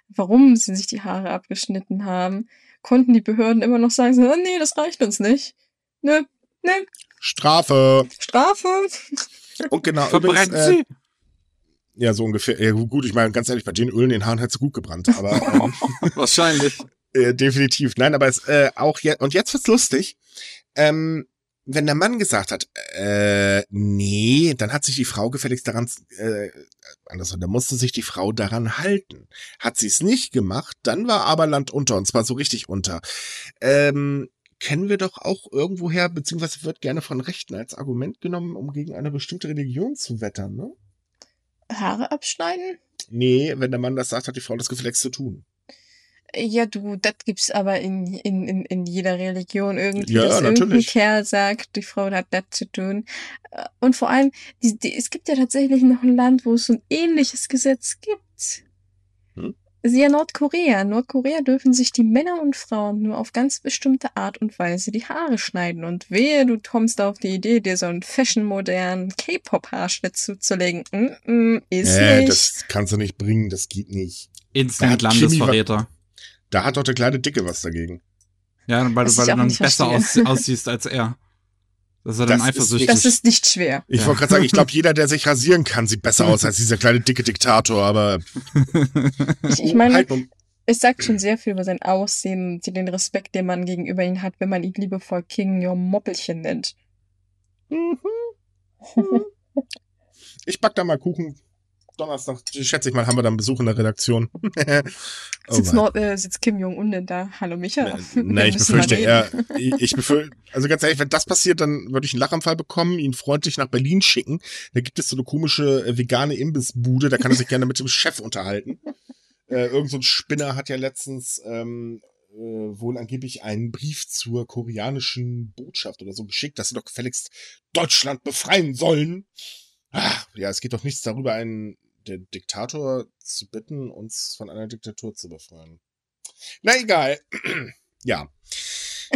warum sie sich die Haare abgeschnitten haben, konnten die Behörden immer noch sagen, so, nee, das reicht uns nicht. Ne, ne. Strafe. Strafe. Und genau. Verbrennt übrigens, äh, ja, so ungefähr. Ja, gut, ich meine, ganz ehrlich, bei den Ölen den Haaren hat sie gut gebrannt, aber. Ähm, Wahrscheinlich. Äh, definitiv. Nein, aber es, äh, auch jetzt, und jetzt wird's lustig. Ähm, wenn der Mann gesagt hat, äh, nee, dann hat sich die Frau gefälligst daran, äh, andersrum, da musste sich die Frau daran halten. Hat sie es nicht gemacht, dann war aber Land unter, und zwar so richtig unter. Ähm, kennen wir doch auch irgendwoher, beziehungsweise wird gerne von Rechten als Argument genommen, um gegen eine bestimmte Religion zu wettern, ne? Haare abschneiden? Nee, wenn der Mann das sagt, hat die Frau das gefälligst zu tun. Ja, du, das gibt's aber in, in, in, in jeder Religion irgendwie, ja, dass natürlich. irgendein Kerl sagt, die Frau hat das zu tun. Äh, und vor allem, die, die, es gibt ja tatsächlich noch ein Land, wo es so ein ähnliches Gesetz gibt. Hm? ist ja Nordkorea. In Nordkorea dürfen sich die Männer und Frauen nur auf ganz bestimmte Art und Weise die Haare schneiden. Und wehe, du kommst auf die Idee, dir so einen fashionmodernen K-Pop-Haarschnitt zuzulegen. Mm -mm, ist äh, nicht. Das kannst du nicht bringen, das geht nicht. Instant Landesverräter. Da hat doch der kleine Dicke was dagegen. Ja, weil, weil du dann besser aus, aussiehst als er. Das ist er dann das eifersüchtig. Ist, das ist nicht schwer. Ich ja. wollte gerade sagen, ich glaube, jeder, der sich rasieren kann, sieht besser aus als dieser kleine dicke Diktator, aber. ich, ich meine, halt, es sagt schon sehr viel über sein Aussehen und den Respekt, den man gegenüber ihm hat, wenn man ihn liebevoll King Your Moppelchen nennt. Mhm. ich back da mal Kuchen Donnerstag, schätze ich mal, haben wir dann Besuch in der Redaktion. oh sitzt, Nord, äh, sitzt Kim Jong-un denn da? Hallo Micha. Nein, ich befürchte eher, ich, ich befürchte, also ganz ehrlich, wenn das passiert, dann würde ich einen Lachanfall bekommen, ihn freundlich nach Berlin schicken. Da gibt es so eine komische äh, vegane Imbissbude, da kann er sich gerne mit dem Chef unterhalten. Äh, irgend so ein Spinner hat ja letztens ähm, äh, wohl angeblich einen Brief zur koreanischen Botschaft oder so geschickt, dass sie doch gefälligst Deutschland befreien sollen. Ah, ja, es geht doch nichts darüber, einen der Diktator zu bitten, uns von einer Diktatur zu befreien. Na egal. ja.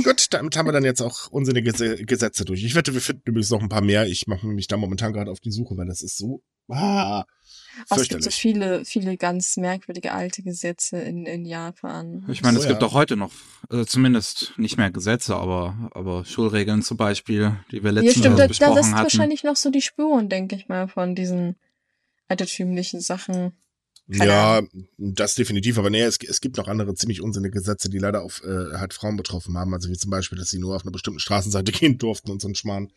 Gut, damit haben wir dann jetzt auch unsinnige Gesetze durch. Ich wette, wir finden übrigens noch ein paar mehr. Ich mache mich da momentan gerade auf die Suche, weil das ist so. Ah, Oh, es gibt so viele, viele ganz merkwürdige alte Gesetze in, in Japan. Ich meine, so, es gibt ja. auch heute noch, also zumindest nicht mehr Gesetze, aber, aber Schulregeln zum Beispiel, die wir letztens ja, stimmt, da, besprochen da lässt hatten. wahrscheinlich noch so die Spuren, denke ich mal, von diesen altertümlichen Sachen. Keine ja, Ahnung. das definitiv, aber nee, es, es gibt noch andere ziemlich unsinnige Gesetze, die leider auf äh, halt Frauen betroffen haben, also wie zum Beispiel, dass sie nur auf einer bestimmten Straßenseite gehen durften und so ein Schmarrn.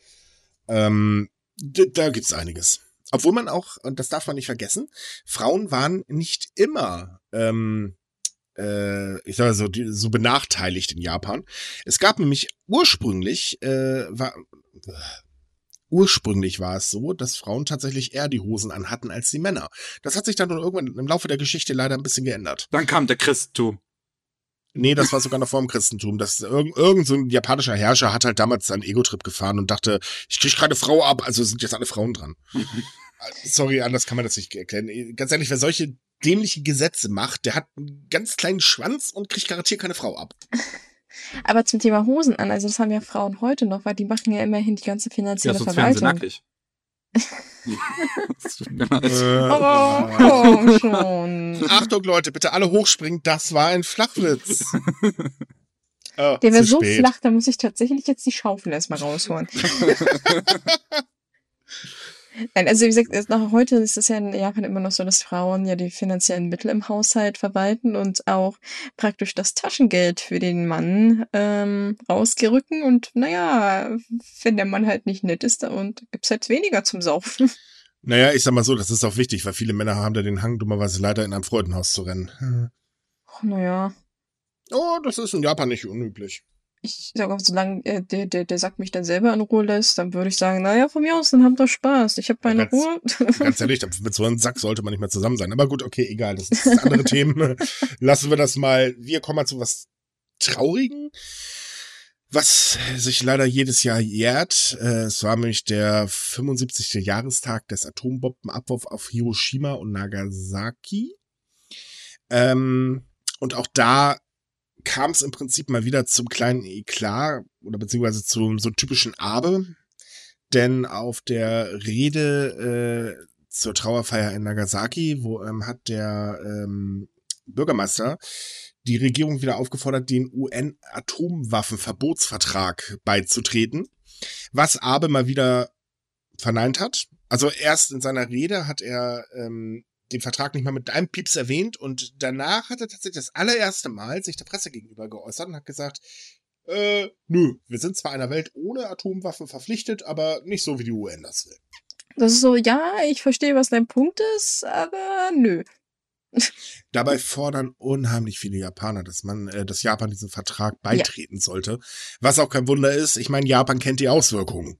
Ähm, da gibt's einiges. Obwohl man auch, und das darf man nicht vergessen, Frauen waren nicht immer ähm, äh, ich sage so, die, so benachteiligt in Japan. Es gab nämlich ursprünglich, äh, war, Ursprünglich war es so, dass Frauen tatsächlich eher die Hosen anhatten als die Männer. Das hat sich dann irgendwann im Laufe der Geschichte leider ein bisschen geändert. Dann kam der Christentum. Nee, das war sogar noch vor dem Christentum. Das, irgend, irgend so ein japanischer Herrscher hat halt damals seinen Ego-Trip gefahren und dachte, ich krieg keine Frau ab, also sind jetzt alle Frauen dran. Sorry, anders kann man das nicht erklären. Ganz ehrlich, wer solche dämliche Gesetze macht, der hat einen ganz kleinen Schwanz und kriegt garantiert keine Frau ab. Aber zum Thema Hosen an, also das haben ja Frauen heute noch, weil die machen ja immerhin die ganze finanzielle ja, sonst Verwaltung. Werden sie nackig. oh, oh, schon. Achtung, Leute, bitte alle hochspringen. Das war ein Flachwitz. Oh, Der wäre so spät. flach, da muss ich tatsächlich jetzt die Schaufel erstmal rausholen. Nein, also wie gesagt, nach heute ist es ja in Japan immer noch so, dass Frauen ja die finanziellen Mittel im Haushalt verwalten und auch praktisch das Taschengeld für den Mann ähm, rausgerücken. Und naja, wenn der Mann halt nicht nett ist, dann gibt's halt weniger zum Saufen. Naja, ich sag mal so, das ist auch wichtig, weil viele Männer haben da den Hang, dummerweise leider in einem Freudenhaus zu rennen. Ach, naja. Oh, das ist in Japan nicht unüblich ich sage auch, solange äh, der, der, der Sack mich dann selber in Ruhe lässt, dann würde ich sagen, naja, von mir aus, dann habt doch Spaß. Ich habe meine ganz, Ruhe. ganz ehrlich, mit so einem Sack sollte man nicht mehr zusammen sein. Aber gut, okay, egal. Das ist andere Themen. Lassen wir das mal. Wir kommen mal zu was Traurigen, was sich leider jedes Jahr jährt. Äh, es war nämlich der 75. Jahrestag des Atombombenabwurfs auf Hiroshima und Nagasaki. Ähm, und auch da kam es im Prinzip mal wieder zum kleinen Eklat oder beziehungsweise zum so typischen Abe. Denn auf der Rede äh, zur Trauerfeier in Nagasaki, wo ähm, hat der ähm, Bürgermeister die Regierung wieder aufgefordert, den UN-Atomwaffenverbotsvertrag beizutreten, was Abe mal wieder verneint hat. Also erst in seiner Rede hat er ähm, den Vertrag nicht mal mit einem Pieps erwähnt und danach hat er tatsächlich das allererste Mal sich der Presse gegenüber geäußert und hat gesagt, äh, nö, wir sind zwar einer Welt ohne Atomwaffen verpflichtet, aber nicht so, wie die UN das will. Das ist so, ja, ich verstehe, was dein Punkt ist, aber nö. Dabei fordern unheimlich viele Japaner, dass man, äh, dass Japan diesem Vertrag beitreten ja. sollte. Was auch kein Wunder ist. Ich meine, Japan kennt die Auswirkungen.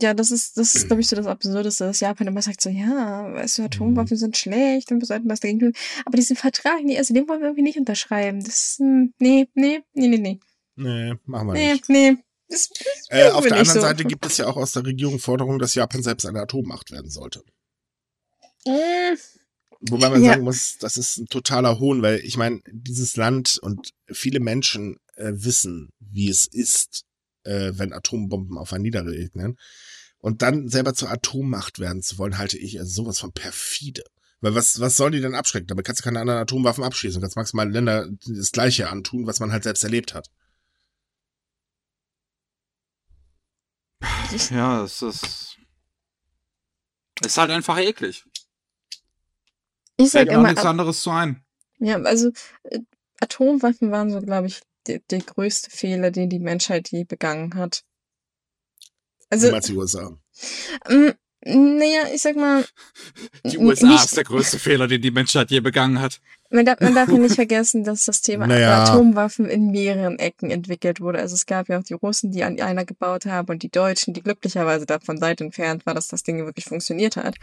Ja, das ist, das ist, glaube ich, so das Absurdeste, dass Japan immer sagt so, ja, weißt du, Atomwaffen mhm. sind schlecht und wir sollten was dagegen tun. Aber diesen Vertrag, nee, also den wollen wir irgendwie nicht unterschreiben. Das, nee, nee, nee, nee, nee. Nee, machen wir nee, nicht. Nee, nee. Das, das äh, auf der anderen so. Seite gibt es ja auch aus der Regierung Forderungen, dass Japan selbst eine Atommacht werden sollte. Äh, Wobei man ja. sagen muss, das ist ein totaler Hohn, weil ich meine, dieses Land und viele Menschen äh, wissen, wie es ist, äh, wenn Atombomben auf ein niederregnen. Und dann selber zur Atommacht werden zu wollen, halte ich also sowas von perfide. Weil was, was soll die denn abschrecken? Damit kannst du keine anderen Atomwaffen abschließen. Du kannst maximal Länder das Gleiche antun, was man halt selbst erlebt hat. Ja, es ist. Es ist halt einfach eklig. Ich sag immer. nichts anderes zu ein. Ja, also äh, Atomwaffen waren so, glaube ich, der, der größte Fehler, den die Menschheit je begangen hat. Also, die USA? Ähm, naja, ich sag mal. Die USA nicht, ist der größte Fehler, den die Menschheit je begangen hat. Man darf, man darf ja nicht vergessen, dass das Thema naja. Atomwaffen in mehreren Ecken entwickelt wurde. Also es gab ja auch die Russen, die an einer gebaut haben und die Deutschen, die glücklicherweise davon weit entfernt war, dass das Ding wirklich funktioniert hat.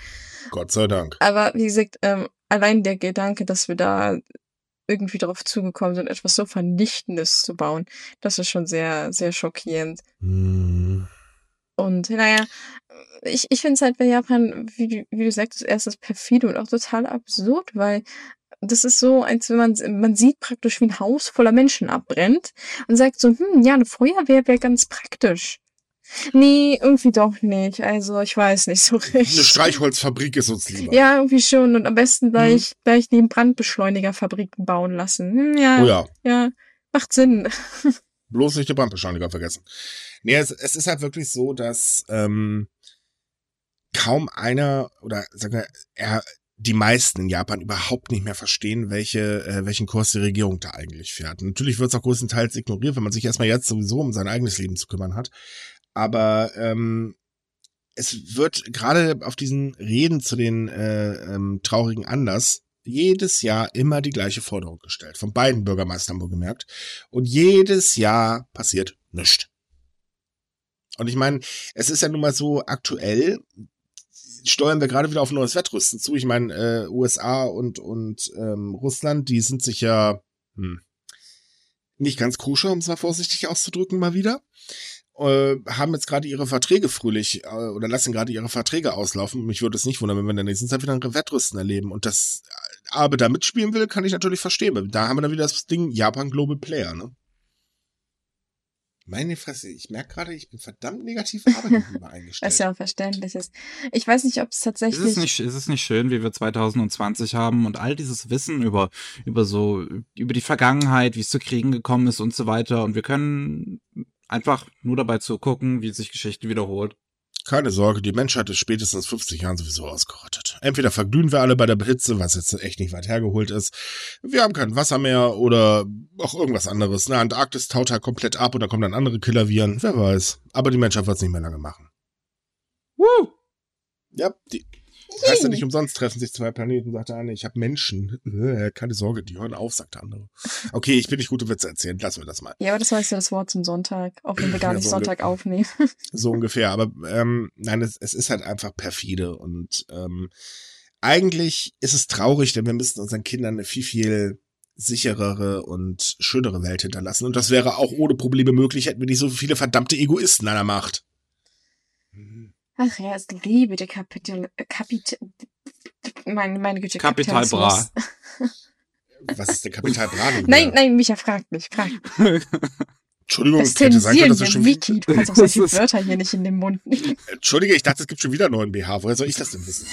Gott sei Dank. Aber wie gesagt, ähm, allein der Gedanke, dass wir da irgendwie darauf zugekommen sind, etwas so Vernichtendes zu bauen. Das ist schon sehr, sehr schockierend. Mm. Und naja, ich, ich finde es halt bei Japan, wie, wie du sagtest, erstes perfide und auch total absurd, weil das ist so, als wenn man, man sieht praktisch, wie ein Haus voller Menschen abbrennt und sagt so, hm, ja, eine Feuerwehr wäre ganz praktisch. Nee, irgendwie doch nicht. Also ich weiß nicht so richtig. Eine Streichholzfabrik ist uns lieber. Ja, irgendwie schon. Und am besten gleich, hm. gleich neben Brandbeschleunigerfabriken bauen lassen. Hm, ja, oh ja. Ja, macht Sinn. Bloß nicht die Brandbeschleuniger vergessen. Nee, es, es ist halt wirklich so, dass ähm, kaum einer oder sagen wir, er, die meisten in Japan überhaupt nicht mehr verstehen, welche, äh, welchen Kurs die Regierung da eigentlich fährt. natürlich wird es auch größtenteils ignoriert, wenn man sich erstmal jetzt sowieso um sein eigenes Leben zu kümmern hat. Aber ähm, es wird gerade auf diesen Reden zu den äh, ähm, traurigen Anlass jedes Jahr immer die gleiche Forderung gestellt. Von beiden Bürgermeistern wohlgemerkt. Und jedes Jahr passiert nichts. Und ich meine, es ist ja nun mal so aktuell, steuern wir gerade wieder auf neues Wettrüsten zu. Ich meine, äh, USA und, und ähm, Russland, die sind sich ja hm, nicht ganz koscher, um es mal vorsichtig auszudrücken, mal wieder äh, haben jetzt gerade ihre Verträge fröhlich äh, oder lassen gerade ihre Verträge auslaufen. Mich würde es nicht wundern, wenn wir in der nächsten Zeit wieder ein Wettrüsten erleben. Und das aber da mitspielen will, kann ich natürlich verstehen. Da haben wir dann wieder das Ding Japan Global Player, ne? Meine Fresse, ich merke gerade, ich bin verdammt negativ Arbeitgeber eingestellt. Was ja auch verständlich ist. Ich weiß nicht, ob es tatsächlich. Ist es, nicht, ist es nicht schön, wie wir 2020 haben und all dieses Wissen über, über so, über die Vergangenheit, wie es zu Kriegen gekommen ist und so weiter. Und wir können einfach nur dabei zugucken, wie sich Geschichte wiederholt. Keine Sorge, die Menschheit ist spätestens 50 Jahren sowieso ausgerottet. Entweder verglühen wir alle bei der Hitze, was jetzt echt nicht weit hergeholt ist. Wir haben kein Wasser mehr oder auch irgendwas anderes. Na, Antarktis taut halt komplett ab und da kommen dann andere Killerviren. Wer weiß. Aber die Menschheit wird es nicht mehr lange machen. Woo! Ja, die, Heißt ja nicht umsonst treffen sich zwei Planeten, sagt der eine. Ich habe Menschen. Äh, keine Sorge, die hören auf, sagt der andere. Okay, ich bin nicht gute Witze erzählen. Lassen wir das mal. Ja, aber das war ja das Wort zum Sonntag, auch wenn wir gar nicht ja, so Sonntag aufnehmen. so ungefähr. Aber ähm, nein, es, es ist halt einfach perfide. Und ähm, eigentlich ist es traurig, denn wir müssten unseren Kindern eine viel, viel sicherere und schönere Welt hinterlassen. Und das wäre auch ohne Probleme möglich, hätten wir nicht so viele verdammte Egoisten an der Macht. Ach ja, es liebe der Kapital, Kapital, meine, meine Güte, Kapital Bra. Was ist der Kapital Bra? Nein, nein, Micha fragt mich, fragt. Entschuldigung, es hätte sein können, dass wir schon Wiki, du kannst auch solche Wörter hier nicht in den Mund nehmen. Entschuldige, ich dachte, es gibt schon wieder einen neuen BH. Woher soll ich das denn wissen?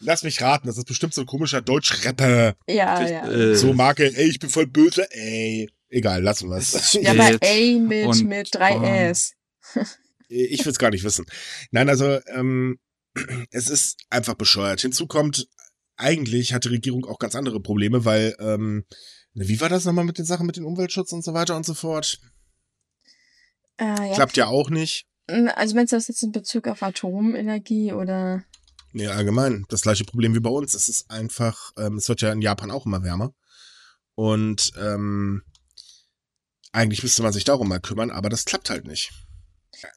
Lass mich raten, das ist bestimmt so ein komischer Deutsch-Rapper. Ja, ja. So Marke, ey, ich bin voll böse, ey. Egal, lassen wir es. Ja, aber ey mit, mit drei S. Ich will es gar nicht wissen. Nein, also ähm, es ist einfach bescheuert. Hinzu kommt, eigentlich hat die Regierung auch ganz andere Probleme, weil, ähm, wie war das nochmal mit den Sachen mit dem Umweltschutz und so weiter und so fort? Äh, ja. Klappt ja auch nicht. Also meinst du das jetzt in Bezug auf Atomenergie oder? Nee, allgemein. Das gleiche Problem wie bei uns. Es ist einfach, ähm, es wird ja in Japan auch immer wärmer. Und ähm, eigentlich müsste man sich darum mal kümmern, aber das klappt halt nicht.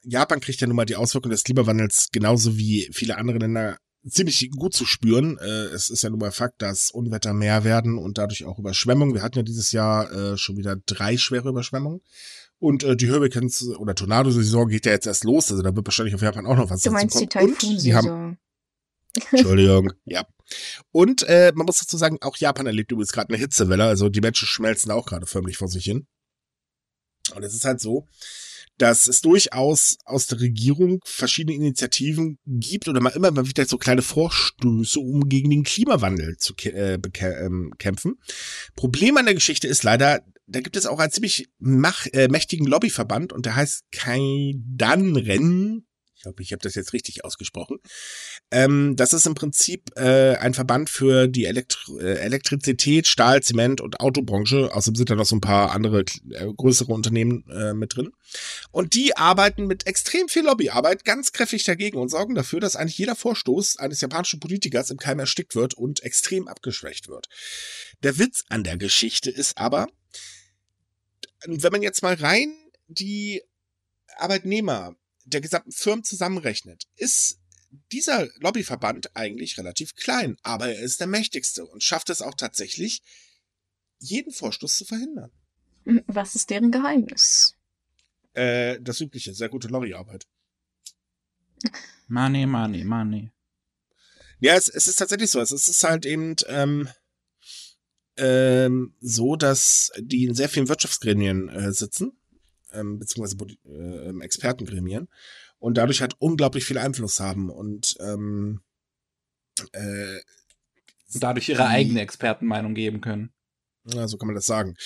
Japan kriegt ja nun mal die Auswirkungen des Klimawandels genauso wie viele andere Länder ziemlich gut zu spüren. Äh, es ist ja nun mal Fakt, dass Unwetter mehr werden und dadurch auch Überschwemmungen. Wir hatten ja dieses Jahr äh, schon wieder drei schwere Überschwemmungen. Und äh, die Hurricanes oder Tornado-Saison geht ja jetzt erst los. Also da wird wahrscheinlich auf Japan auch noch was Du meinst die Taifun-Saison. Entschuldigung, ja. Und äh, man muss dazu sagen, auch Japan erlebt übrigens gerade eine Hitzewelle. Also die Menschen schmelzen auch gerade förmlich vor sich hin. Und es ist halt so, dass es durchaus aus der Regierung verschiedene Initiativen gibt oder mal immer mal wieder so kleine Vorstöße, um gegen den Klimawandel zu äh, ähm, kämpfen. Problem an der Geschichte ist leider, da gibt es auch einen ziemlich äh, mächtigen Lobbyverband und der heißt Kaidanren ich hoffe, ich habe das jetzt richtig ausgesprochen. Ähm, das ist im Prinzip äh, ein Verband für die Elektro äh, Elektrizität, Stahl, Zement und Autobranche. Außerdem sind da noch so ein paar andere äh, größere Unternehmen äh, mit drin. Und die arbeiten mit extrem viel Lobbyarbeit ganz kräftig dagegen und sorgen dafür, dass eigentlich jeder Vorstoß eines japanischen Politikers im Keim erstickt wird und extrem abgeschwächt wird. Der Witz an der Geschichte ist aber, wenn man jetzt mal rein die Arbeitnehmer der gesamten Firmen zusammenrechnet, ist dieser Lobbyverband eigentlich relativ klein, aber er ist der mächtigste und schafft es auch tatsächlich, jeden Vorstoß zu verhindern. Was ist deren Geheimnis? Äh, das übliche, sehr gute Lobbyarbeit. Money, money, money. Ja, es, es ist tatsächlich so. Es ist halt eben ähm, ähm, so, dass die in sehr vielen Wirtschaftsgremien äh, sitzen ähm, beziehungsweise äh, ähm, Expertengremien und dadurch halt unglaublich viel Einfluss haben und ähm, äh, dadurch ihre eigene Expertenmeinung geben können. Ja, so kann man das sagen.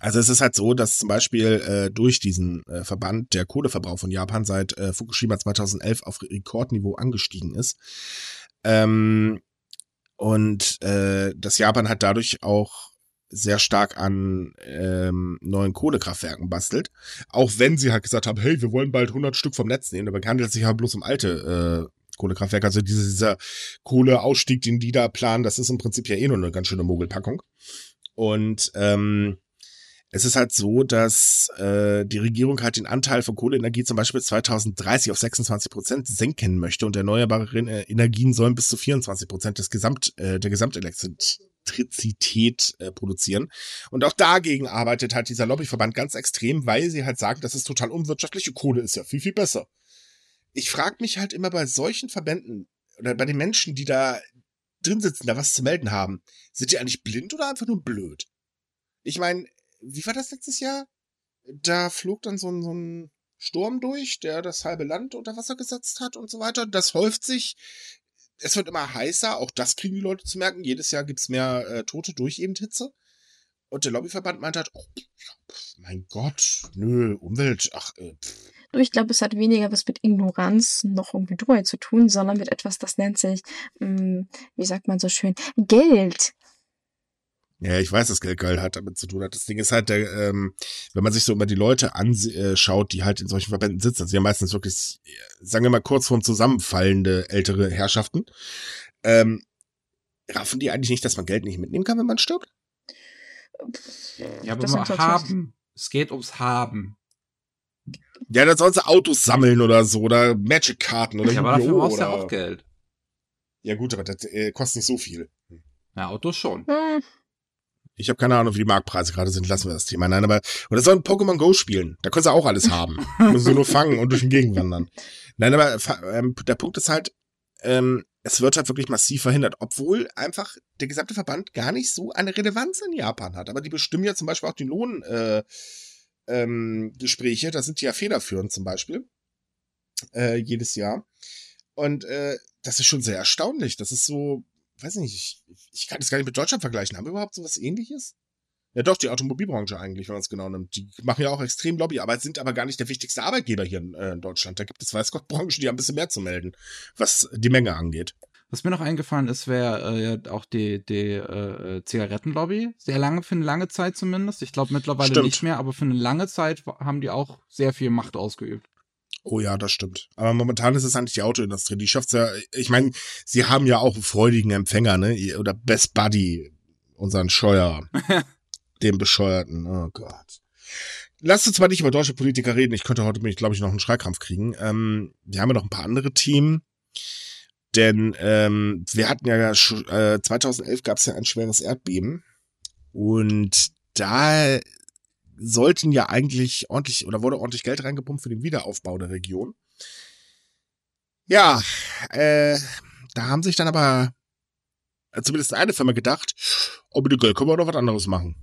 Also es ist halt so, dass zum Beispiel äh, durch diesen äh, Verband der Kohleverbrauch von Japan seit äh, Fukushima 2011 auf Rekordniveau angestiegen ist. Ähm, und äh, das Japan hat dadurch auch sehr stark an ähm, neuen Kohlekraftwerken bastelt. Auch wenn sie halt gesagt haben, hey, wir wollen bald 100 Stück vom Netz nehmen, aber handelt sich halt bloß um alte äh, Kohlekraftwerke. Also dieser, dieser Kohleausstieg, den die da planen, das ist im Prinzip ja eh nur eine ganz schöne Mogelpackung. Und ähm, es ist halt so, dass äh, die Regierung halt den Anteil von Kohleenergie zum Beispiel 2030 auf 26 Prozent senken möchte und erneuerbare Energien sollen bis zu 24 Prozent des Gesamt, äh, der Gesamtelektrizität äh, produzieren. Und auch dagegen arbeitet halt dieser Lobbyverband ganz extrem, weil sie halt sagen, das ist total unwirtschaftliche Kohle ist ja viel, viel besser. Ich frage mich halt immer bei solchen Verbänden oder bei den Menschen, die da drin sitzen, da was zu melden haben, sind die eigentlich blind oder einfach nur blöd? Ich meine, wie war das letztes Jahr? Da flog dann so ein, so ein Sturm durch, der das halbe Land unter Wasser gesetzt hat und so weiter. Das häuft sich. Es wird immer heißer, auch das kriegen die Leute zu merken. Jedes Jahr gibt's mehr äh, Tote durch eben Hitze. Und der Lobbyverband meint halt, oh, mein Gott, nö, Umwelt, ach, äh, ich glaube, es hat weniger was mit Ignoranz noch irgendwie Dummheit zu tun, sondern mit etwas, das nennt sich, mh, hm, wie sagt man so schön, Geld. Ja, ich weiß, dass Geld geil hat damit zu tun hat. Das Ding ist halt, der, ähm, wenn man sich so immer die Leute anschaut, die halt in solchen Verbänden sitzen, das sind ja meistens wirklich, sagen wir mal, kurz vorm Zusammenfallende ältere Herrschaften, ähm, raffen die eigentlich nicht, dass man Geld nicht mitnehmen kann, wenn man stirbt? Ja, aber nur haben. Es geht ums Haben. Ja, dann sollen sie Autos sammeln oder so, oder Magic-Karten oder Ja, aber dafür brauchst du ja auch Geld. Ja gut, aber das äh, kostet nicht so viel. Ja, Autos schon. Hm. Ich habe keine Ahnung, wie die Marktpreise gerade sind, lassen wir das Thema. Nein, aber oder sollen Pokémon Go spielen. Da können sie auch alles haben. Müssen sie nur fangen und durch den Gegend wandern. Nein, aber ähm, der Punkt ist halt, ähm, es wird halt wirklich massiv verhindert, obwohl einfach der gesamte Verband gar nicht so eine Relevanz in Japan hat. Aber die bestimmen ja zum Beispiel auch die Lohn, äh, ähm, Gespräche, da sind die ja federführend zum Beispiel, äh, jedes Jahr. Und äh, das ist schon sehr erstaunlich. Das ist so, weiß nicht, ich, ich kann das gar nicht mit Deutschland vergleichen. Haben wir überhaupt so was ähnliches? Ja, doch, die Automobilbranche eigentlich, wenn man es genau nimmt. Die machen ja auch extrem Lobbyarbeit, sind aber gar nicht der wichtigste Arbeitgeber hier in, äh, in Deutschland. Da gibt es, weiß Gott, Branchen, die haben ein bisschen mehr zu melden, was die Menge angeht. Was mir noch eingefallen ist, wäre äh, auch die, die äh, Zigarettenlobby. Sehr lange, für eine lange Zeit zumindest. Ich glaube mittlerweile stimmt. nicht mehr, aber für eine lange Zeit haben die auch sehr viel Macht ausgeübt. Oh ja, das stimmt. Aber momentan ist es eigentlich die Autoindustrie. Die schafft's ja, ich meine, sie haben ja auch einen freudigen Empfänger, ne? Oder Best Buddy, unseren Scheuer. den Bescheuerten. Oh Gott. Lasst uns mal nicht über deutsche Politiker reden. Ich könnte heute, glaube ich, noch einen Schreikrampf kriegen. Ähm, wir haben ja noch ein paar andere Themen. Denn ähm, wir hatten ja äh, 2011 gab es ja ein schweres Erdbeben und da sollten ja eigentlich ordentlich oder wurde ordentlich Geld reingepumpt für den Wiederaufbau der Region. Ja, äh, da haben sich dann aber zumindest eine Firma gedacht, oh, mit dem Geld können wir doch was anderes machen.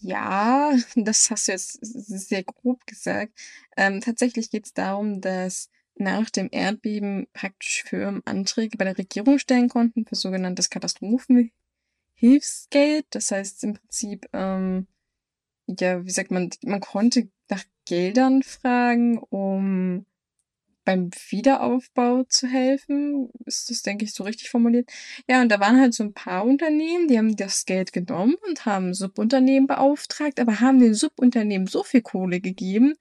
Ja, das hast du jetzt sehr grob gesagt. Ähm, tatsächlich geht es darum, dass nach dem Erdbeben praktisch Firmen Anträge bei der Regierung stellen konnten für sogenanntes Katastrophenhilfsgeld. Das heißt im Prinzip, ähm, ja, wie sagt man, man konnte nach Geldern fragen, um beim Wiederaufbau zu helfen. Ist das, denke ich, so richtig formuliert? Ja, und da waren halt so ein paar Unternehmen, die haben das Geld genommen und haben Subunternehmen beauftragt, aber haben den Subunternehmen so viel Kohle gegeben,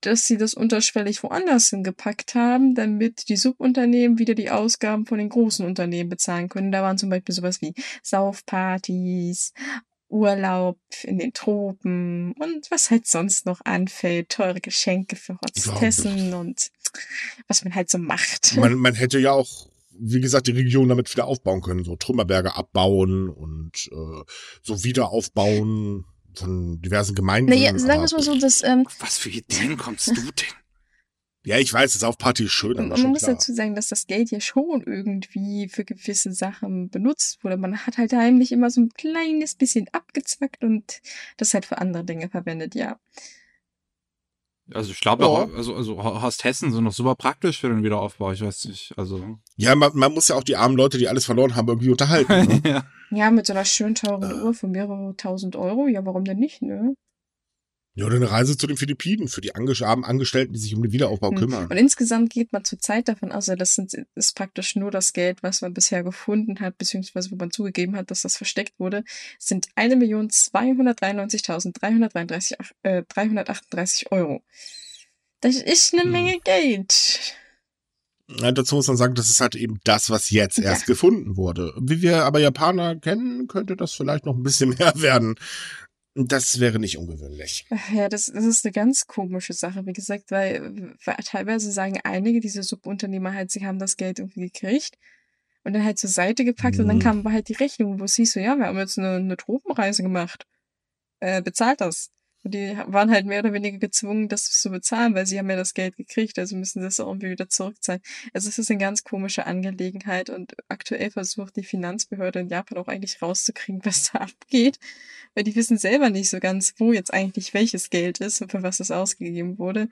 dass sie das unterschwellig woanders hingepackt haben, damit die Subunternehmen wieder die Ausgaben von den großen Unternehmen bezahlen können. Da waren zum Beispiel sowas wie Saufpartys, Urlaub in den Tropen und was halt sonst noch anfällt, teure Geschenke für Hostessen und was man halt so macht. Man, man hätte ja auch wie gesagt, die Region damit wieder aufbauen können, so Trümmerberge abbauen und äh, so wieder aufbauen von diversen Gemeinden. Naja, sagen wir es mal so, dass. Ähm, Was für Ideen kommst du denn? Ja, ich weiß, das Saufparty ist schön. Man muss klar. dazu sagen, dass das Geld ja schon irgendwie für gewisse Sachen benutzt wurde. Man hat halt heimlich immer so ein kleines bisschen abgezwackt und das halt für andere Dinge verwendet, ja. Also ich glaube, ja. also, also Horst Hessen sind noch super praktisch für den Wiederaufbau. Ich weiß nicht, also. Ja, man, man muss ja auch die armen Leute, die alles verloren haben, irgendwie unterhalten. Ne? ja. ja, mit so einer schön teuren äh. Uhr für mehrere tausend Euro. Ja, warum denn nicht, ne? Ja, oder eine Reise zu den Philippinen für die armen Angestellten, die sich um den Wiederaufbau hm. kümmern. Und insgesamt geht man zurzeit davon aus, das sind, ist praktisch nur das Geld, was man bisher gefunden hat, beziehungsweise wo man zugegeben hat, dass das versteckt wurde, sind 1.293.338 äh, 338 Euro. Das ist eine hm. Menge Geld. Ja, dazu muss man sagen, das ist halt eben das, was jetzt erst ja. gefunden wurde. Wie wir aber Japaner kennen, könnte das vielleicht noch ein bisschen mehr werden. Das wäre nicht ungewöhnlich. Ja, das, das ist eine ganz komische Sache, wie gesagt, weil, weil teilweise sagen einige dieser Subunternehmer halt, sie haben das Geld irgendwie gekriegt und dann halt zur Seite gepackt mhm. und dann mhm. kam halt die Rechnung, wo es hieß so, ja, wir haben jetzt eine, eine Tropenreise gemacht. Äh, bezahlt das. Und die waren halt mehr oder weniger gezwungen, das zu bezahlen, weil sie haben ja das Geld gekriegt, also müssen sie das irgendwie wieder zurückzahlen. Also es ist eine ganz komische Angelegenheit und aktuell versucht die Finanzbehörde in Japan auch eigentlich rauszukriegen, was da abgeht, weil die wissen selber nicht so ganz, wo jetzt eigentlich welches Geld ist und für was es ausgegeben wurde.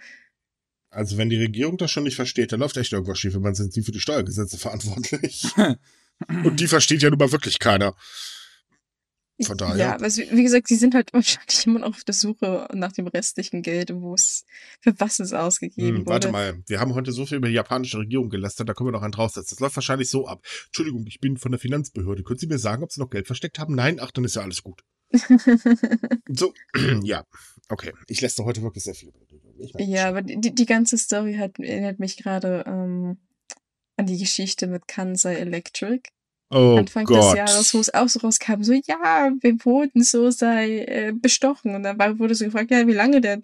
Also wenn die Regierung das schon nicht versteht, dann läuft echt irgendwas schief, wenn man sind sie für die Steuergesetze verantwortlich. und die versteht ja nun mal wirklich keiner. Von daher. Ja, also wie gesagt, sie sind halt wahrscheinlich immer noch auf der Suche nach dem restlichen Geld, wo es, für was es ausgegeben hm, warte wurde. Warte mal, wir haben heute so viel über die japanische Regierung gelästert, da können wir noch einen draufsetzen. Das läuft wahrscheinlich so ab. Entschuldigung, ich bin von der Finanzbehörde. Können Sie mir sagen, ob Sie noch Geld versteckt haben? Nein? Ach, dann ist ja alles gut. so, ja. Okay, ich lässt heute wirklich sehr viel. Ja, aber die, die ganze Story hat, erinnert mich gerade ähm, an die Geschichte mit Kansai Electric. Oh Anfang Gott. des Jahres, wo es auch so rauskam, so, ja, wir wurden so sei äh, bestochen. Und dann war, wurde so gefragt, ja, wie lange denn?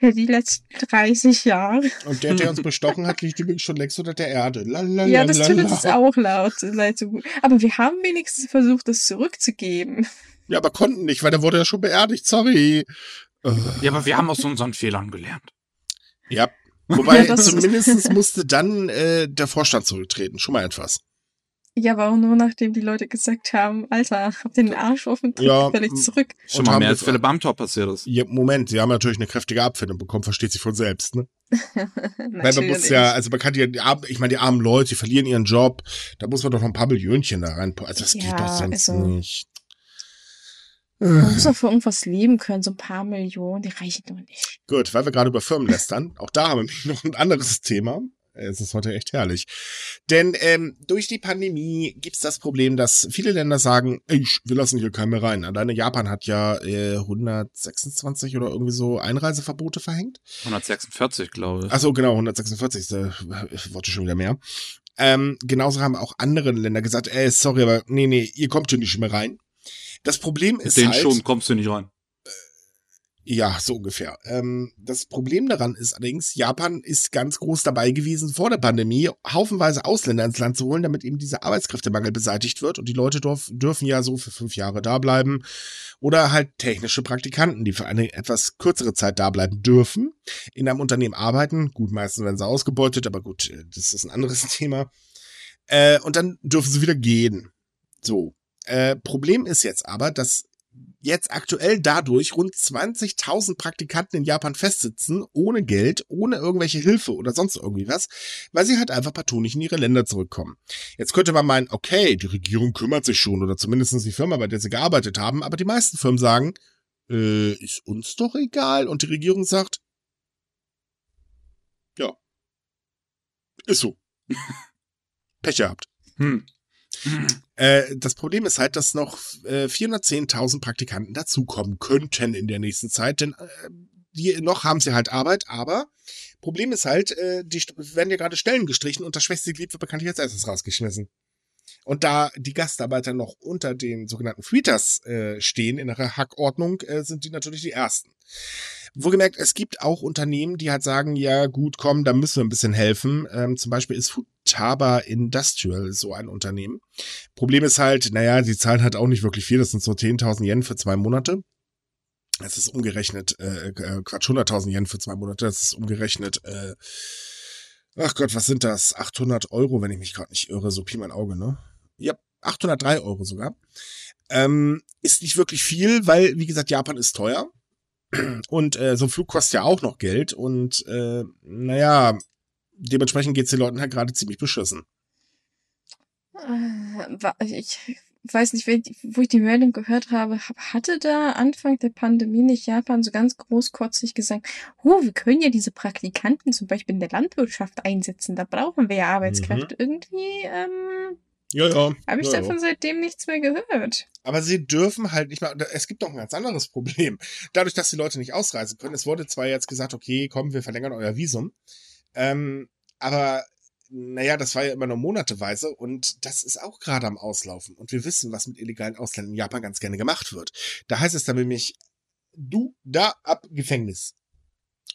Ja, die letzten 30 Jahre. Und der, der uns bestochen hat, liegt übrigens schon längst unter der Erde. Lalalala. Ja, das tut uns auch laut, so gut. Aber wir haben wenigstens versucht, das zurückzugeben. Ja, aber konnten nicht, weil der wurde ja schon beerdigt, sorry. Ja, aber wir haben aus unseren Fehlern gelernt. Ja. Wobei ja, zumindest musste dann äh, der Vorstand zurücktreten. Schon mal etwas. Ja, aber auch nur nachdem die Leute gesagt haben, Alter, hab den Arsch offen, tritt ja, völlig zurück. Schon mal mehr als Philipp Amthor passiert ist. Ja, Moment, sie haben natürlich eine kräftige Abfindung bekommen, versteht sich von selbst, ne? Weil man muss ja, also man kann die, ich meine, die armen Leute, die verlieren ihren Job, da muss man doch noch ein paar Millionchen da rein. Also das ja, geht doch sonst also, nicht. Man muss doch für irgendwas leben können, so ein paar Millionen, die reichen doch nicht. Gut, weil wir gerade über Firmen lästern, auch da haben wir noch ein anderes Thema. Es ist heute echt herrlich. Denn ähm, durch die Pandemie gibt's das Problem, dass viele Länder sagen, ey, wir lassen hier keinen mehr rein. Alleine Japan hat ja äh, 126 oder irgendwie so Einreiseverbote verhängt. 146, glaube ich. Achso, genau, 146. Äh, wollte schon wieder mehr. Ähm, genauso haben auch andere Länder gesagt, ey, sorry, aber nee, nee, ihr kommt hier nicht mehr rein. Das Problem ist Den halt... Den schon kommst du nicht rein. Ja, so ungefähr. Ähm, das Problem daran ist allerdings, Japan ist ganz groß dabei gewesen, vor der Pandemie haufenweise Ausländer ins Land zu holen, damit eben dieser Arbeitskräftemangel beseitigt wird. Und die Leute dürf, dürfen ja so für fünf Jahre da bleiben. Oder halt technische Praktikanten, die für eine etwas kürzere Zeit da bleiben dürfen, in einem Unternehmen arbeiten. Gut, meistens werden sie ausgebeutet, aber gut, äh, das ist ein anderes Thema. Äh, und dann dürfen sie wieder gehen. So. Äh, Problem ist jetzt aber, dass jetzt aktuell dadurch rund 20.000 Praktikanten in Japan festsitzen, ohne Geld, ohne irgendwelche Hilfe oder sonst irgendwie was, weil sie halt einfach partout nicht in ihre Länder zurückkommen. Jetzt könnte man meinen, okay, die Regierung kümmert sich schon oder zumindest die Firma, bei der sie gearbeitet haben, aber die meisten Firmen sagen, äh, ist uns doch egal und die Regierung sagt, ja, ist so. Pech gehabt. Hm. Äh, das Problem ist halt, dass noch äh, 410.000 Praktikanten dazukommen könnten in der nächsten Zeit, denn äh, die noch haben sie halt Arbeit, aber Problem ist halt, äh, die werden ja gerade Stellen gestrichen und das schwächste Glied wird bekanntlich als erstes rausgeschmissen. Und da die Gastarbeiter noch unter den sogenannten Freeters äh, stehen in der Hackordnung, äh, sind die natürlich die ersten. Wohlgemerkt, es gibt auch Unternehmen, die halt sagen, ja gut, komm, da müssen wir ein bisschen helfen. Ähm, zum Beispiel ist Futaba Industrial so ein Unternehmen. Problem ist halt, naja, die zahlen halt auch nicht wirklich viel. Das sind so 10.000 Yen für zwei Monate. Das ist umgerechnet, äh, äh Quatsch, 100.000 Yen für zwei Monate. Das ist umgerechnet, äh, ach Gott, was sind das? 800 Euro, wenn ich mich gerade nicht irre. So Pi mein Auge, ne? Ja, 803 Euro sogar. Ähm, ist nicht wirklich viel, weil, wie gesagt, Japan ist teuer. Und äh, so ein Flug kostet ja auch noch Geld. Und äh, naja, dementsprechend geht es den Leuten halt gerade ziemlich beschissen. Äh, ich weiß nicht, wo ich die Meldung gehört habe, hatte da Anfang der Pandemie nicht Japan so ganz großkotzig gesagt, oh, wir können ja diese Praktikanten zum Beispiel in der Landwirtschaft einsetzen, da brauchen wir ja Arbeitskräfte. Mhm. Irgendwie, ähm, ja, ja. Habe ich ja, davon ja. seitdem nichts mehr gehört. Aber sie dürfen halt nicht mal, es gibt noch ein ganz anderes Problem. Dadurch, dass die Leute nicht ausreisen können, es wurde zwar jetzt gesagt, okay, komm, wir verlängern euer Visum, ähm, aber naja, das war ja immer nur monateweise und das ist auch gerade am Auslaufen. Und wir wissen, was mit illegalen Ausländern in Japan ganz gerne gemacht wird. Da heißt es dann nämlich, du da ab Gefängnis.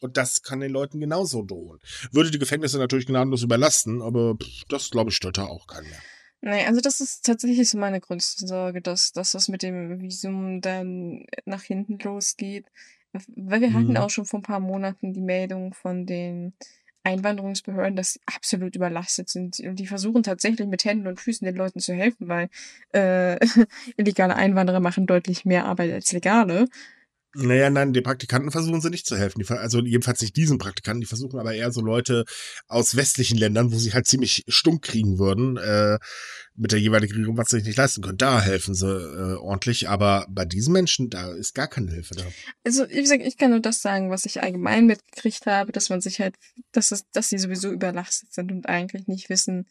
Und das kann den Leuten genauso drohen. Würde die Gefängnisse natürlich gnadenlos überlasten, aber pff, das, glaube ich, stört da auch keinen mehr. Nee, also das ist tatsächlich so meine größte Sorge, dass, dass das mit dem Visum dann nach hinten losgeht. Weil wir hatten mhm. auch schon vor ein paar Monaten die Meldung von den Einwanderungsbehörden, sie absolut überlastet sind. Und die versuchen tatsächlich mit Händen und Füßen den Leuten zu helfen, weil äh, illegale Einwanderer machen deutlich mehr Arbeit als legale. Naja, nein, den Praktikanten versuchen sie nicht zu helfen. Die, also jedenfalls nicht diesen Praktikanten, die versuchen aber eher so Leute aus westlichen Ländern, wo sie halt ziemlich stumm kriegen würden, äh, mit der jeweiligen Regierung, was sie sich nicht leisten können. Da helfen sie äh, ordentlich, aber bei diesen Menschen, da ist gar keine Hilfe da. Also, wie gesagt, ich kann nur das sagen, was ich allgemein mitgekriegt habe, dass man sich halt, dass es, dass sie sowieso überlastet sind und eigentlich nicht wissen,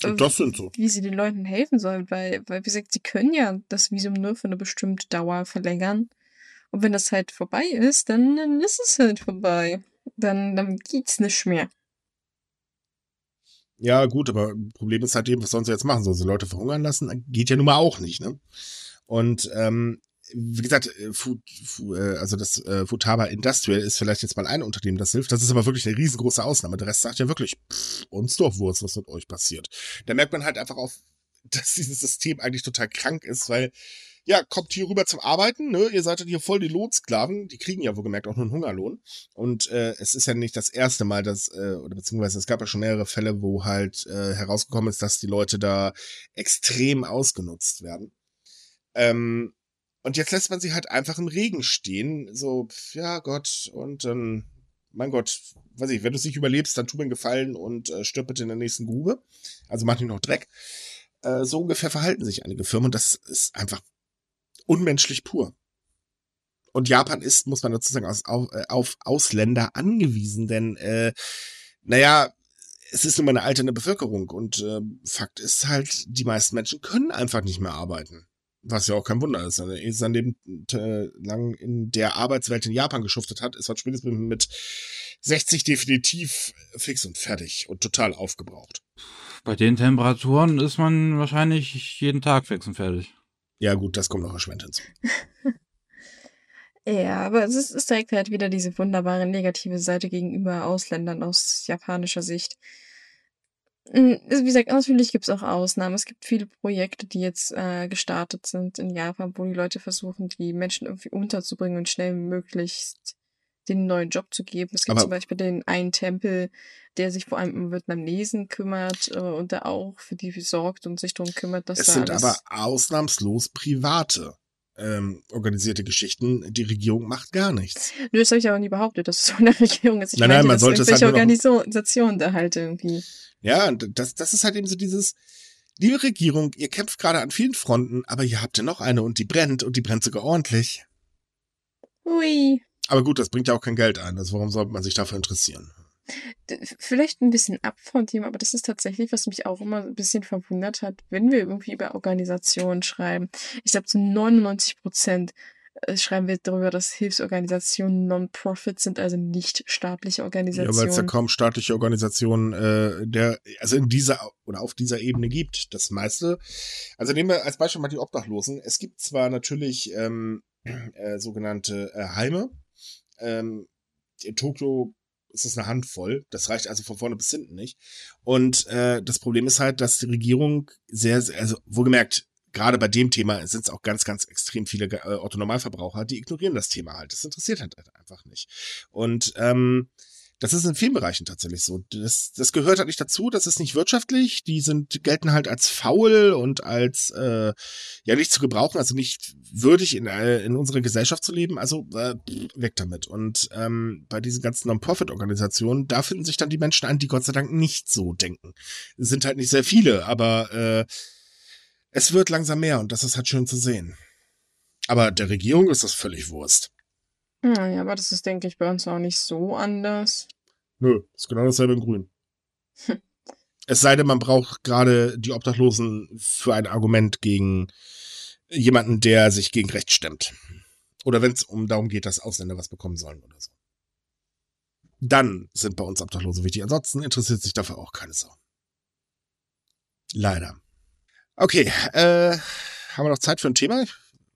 sind so. wie sie den Leuten helfen sollen, weil, weil, wie gesagt, sie können ja das Visum nur für eine bestimmte Dauer verlängern. Und wenn das halt vorbei ist, dann, dann ist es halt vorbei. Dann, dann geht's nicht mehr. Ja, gut, aber Problem ist halt eben, was sollen sie jetzt machen? Sollen sie Leute verhungern lassen? Geht ja nun mal auch nicht, ne? Und ähm, wie gesagt, äh, Food, äh, also das äh, Futaba Industrial ist vielleicht jetzt mal ein Unternehmen, das hilft. Das ist aber wirklich eine riesengroße Ausnahme. Der Rest sagt ja wirklich, pff, uns doch Wurst, was mit euch passiert. Da merkt man halt einfach auf, dass dieses System eigentlich total krank ist, weil ja, kommt hier rüber zum Arbeiten, ne? Ihr seid hier voll die Lohnsklaven, die kriegen ja wohl gemerkt auch nur einen Hungerlohn. Und äh, es ist ja nicht das erste Mal, dass, äh, oder beziehungsweise es gab ja schon mehrere Fälle, wo halt äh, herausgekommen ist, dass die Leute da extrem ausgenutzt werden. Ähm, und jetzt lässt man sie halt einfach im Regen stehen, so, ja Gott, und dann, mein Gott, weiß ich, wenn du es nicht überlebst, dann tu mir einen Gefallen und äh, stirb bitte in der nächsten Grube. Also mach nicht noch Dreck. Äh, so ungefähr verhalten sich einige Firmen und das ist einfach unmenschlich pur. Und Japan ist, muss man dazu sagen, auf, äh, auf Ausländer angewiesen, denn, äh, naja, es ist nun mal eine alternde Bevölkerung und äh, Fakt ist halt, die meisten Menschen können einfach nicht mehr arbeiten. Was ja auch kein Wunder ist. Er ist dem äh, lang in der Arbeitswelt in Japan geschuftet hat, ist halt spätestens mit 60 definitiv fix und fertig und total aufgebraucht. Bei den Temperaturen ist man wahrscheinlich jeden Tag fix und fertig. Ja, gut, das kommt noch erschwert hinzu. ja, aber es, ist, es trägt halt wieder diese wunderbare negative Seite gegenüber Ausländern aus japanischer Sicht. Hm, wie gesagt, natürlich gibt es auch Ausnahmen. Es gibt viele Projekte, die jetzt äh, gestartet sind in Japan, wo die Leute versuchen, die Menschen irgendwie unterzubringen und schnell möglichst den neuen Job zu geben. Es gibt Aber zum Beispiel den einen Tempel, der sich vor allem um Vietnamesen kümmert äh, und der auch für die sorgt und sich darum kümmert, dass es da sind aber ausnahmslos private ähm, organisierte Geschichten. Die Regierung macht gar nichts. Nö, das habe ich aber nie behauptet, dass es so eine Regierung ist. Ich nein, nein, man sollte es halt Organisationen da halt irgendwie. Ja, das, das ist halt eben so dieses, liebe Regierung, ihr kämpft gerade an vielen Fronten, aber ihr habt ja noch eine und die brennt und die brennt sogar ordentlich. Ui. Aber gut, das bringt ja auch kein Geld ein. Also warum sollte man sich dafür interessieren? Vielleicht ein bisschen ab vom Thema, aber das ist tatsächlich, was mich auch immer ein bisschen verwundert hat, wenn wir irgendwie über Organisationen schreiben. Ich glaube, zu 99 Prozent äh, schreiben wir darüber, dass Hilfsorganisationen Non-Profit sind, also nicht staatliche Organisationen. Ja, weil es ja kaum staatliche Organisationen äh, der, also in dieser oder auf dieser Ebene gibt. Das meiste, also nehmen wir als Beispiel mal die Obdachlosen. Es gibt zwar natürlich ähm, äh, sogenannte äh, Heime, ähm, in Tokio ist es eine Handvoll. Das reicht also von vorne bis hinten nicht. Und äh, das Problem ist halt, dass die Regierung sehr, sehr also wohlgemerkt, gerade bei dem Thema sind es auch ganz, ganz extrem viele äh, Autonormalverbraucher, die ignorieren das Thema halt. Das interessiert halt einfach nicht. Und ähm, das ist in vielen Bereichen tatsächlich so. Das, das gehört halt nicht dazu, das ist nicht wirtschaftlich. Die sind, gelten halt als faul und als äh, ja nicht zu gebrauchen, also nicht würdig in, äh, in unserer Gesellschaft zu leben. Also äh, weg damit. Und ähm, bei diesen ganzen Non-Profit-Organisationen, da finden sich dann die Menschen an, die Gott sei Dank nicht so denken. Es sind halt nicht sehr viele, aber äh, es wird langsam mehr und das ist halt schön zu sehen. Aber der Regierung ist das völlig Wurst. Naja, aber das ist, denke ich, bei uns auch nicht so anders. Nö, ist genau dasselbe in Grün. Hm. Es sei denn, man braucht gerade die Obdachlosen für ein Argument gegen jemanden, der sich gegen Recht stemmt. Oder wenn es um darum geht, dass Ausländer was bekommen sollen oder so. Dann sind bei uns Obdachlose wichtig. Ansonsten interessiert sich dafür auch keine Sau. Leider. Okay, äh, haben wir noch Zeit für ein Thema?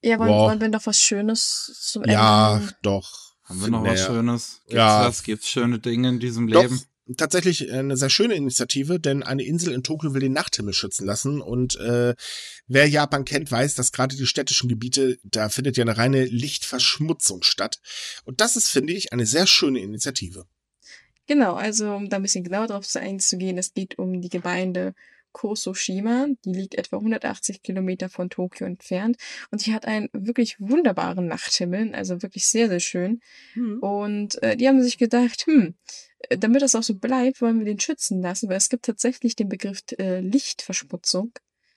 Ja, wollen, wollen wir noch was Schönes zum Ende? Ja, doch. Haben wir noch naja. was Schönes? Gibt's ja. was? Gibt's schöne Dinge in diesem Leben? tatsächlich eine sehr schöne Initiative, denn eine Insel in Tokio will den Nachthimmel schützen lassen. Und äh, wer Japan kennt, weiß, dass gerade die städtischen Gebiete, da findet ja eine reine Lichtverschmutzung statt. Und das ist, finde ich, eine sehr schöne Initiative. Genau, also um da ein bisschen genauer drauf einzugehen, es geht um die Gemeinde Kososhima. Die liegt etwa 180 Kilometer von Tokio entfernt und die hat einen wirklich wunderbaren Nachthimmel, also wirklich sehr, sehr schön. Mhm. Und äh, die haben sich gedacht, hm, äh, damit das auch so bleibt, wollen wir den schützen lassen, weil es gibt tatsächlich den Begriff äh, Lichtverschmutzung.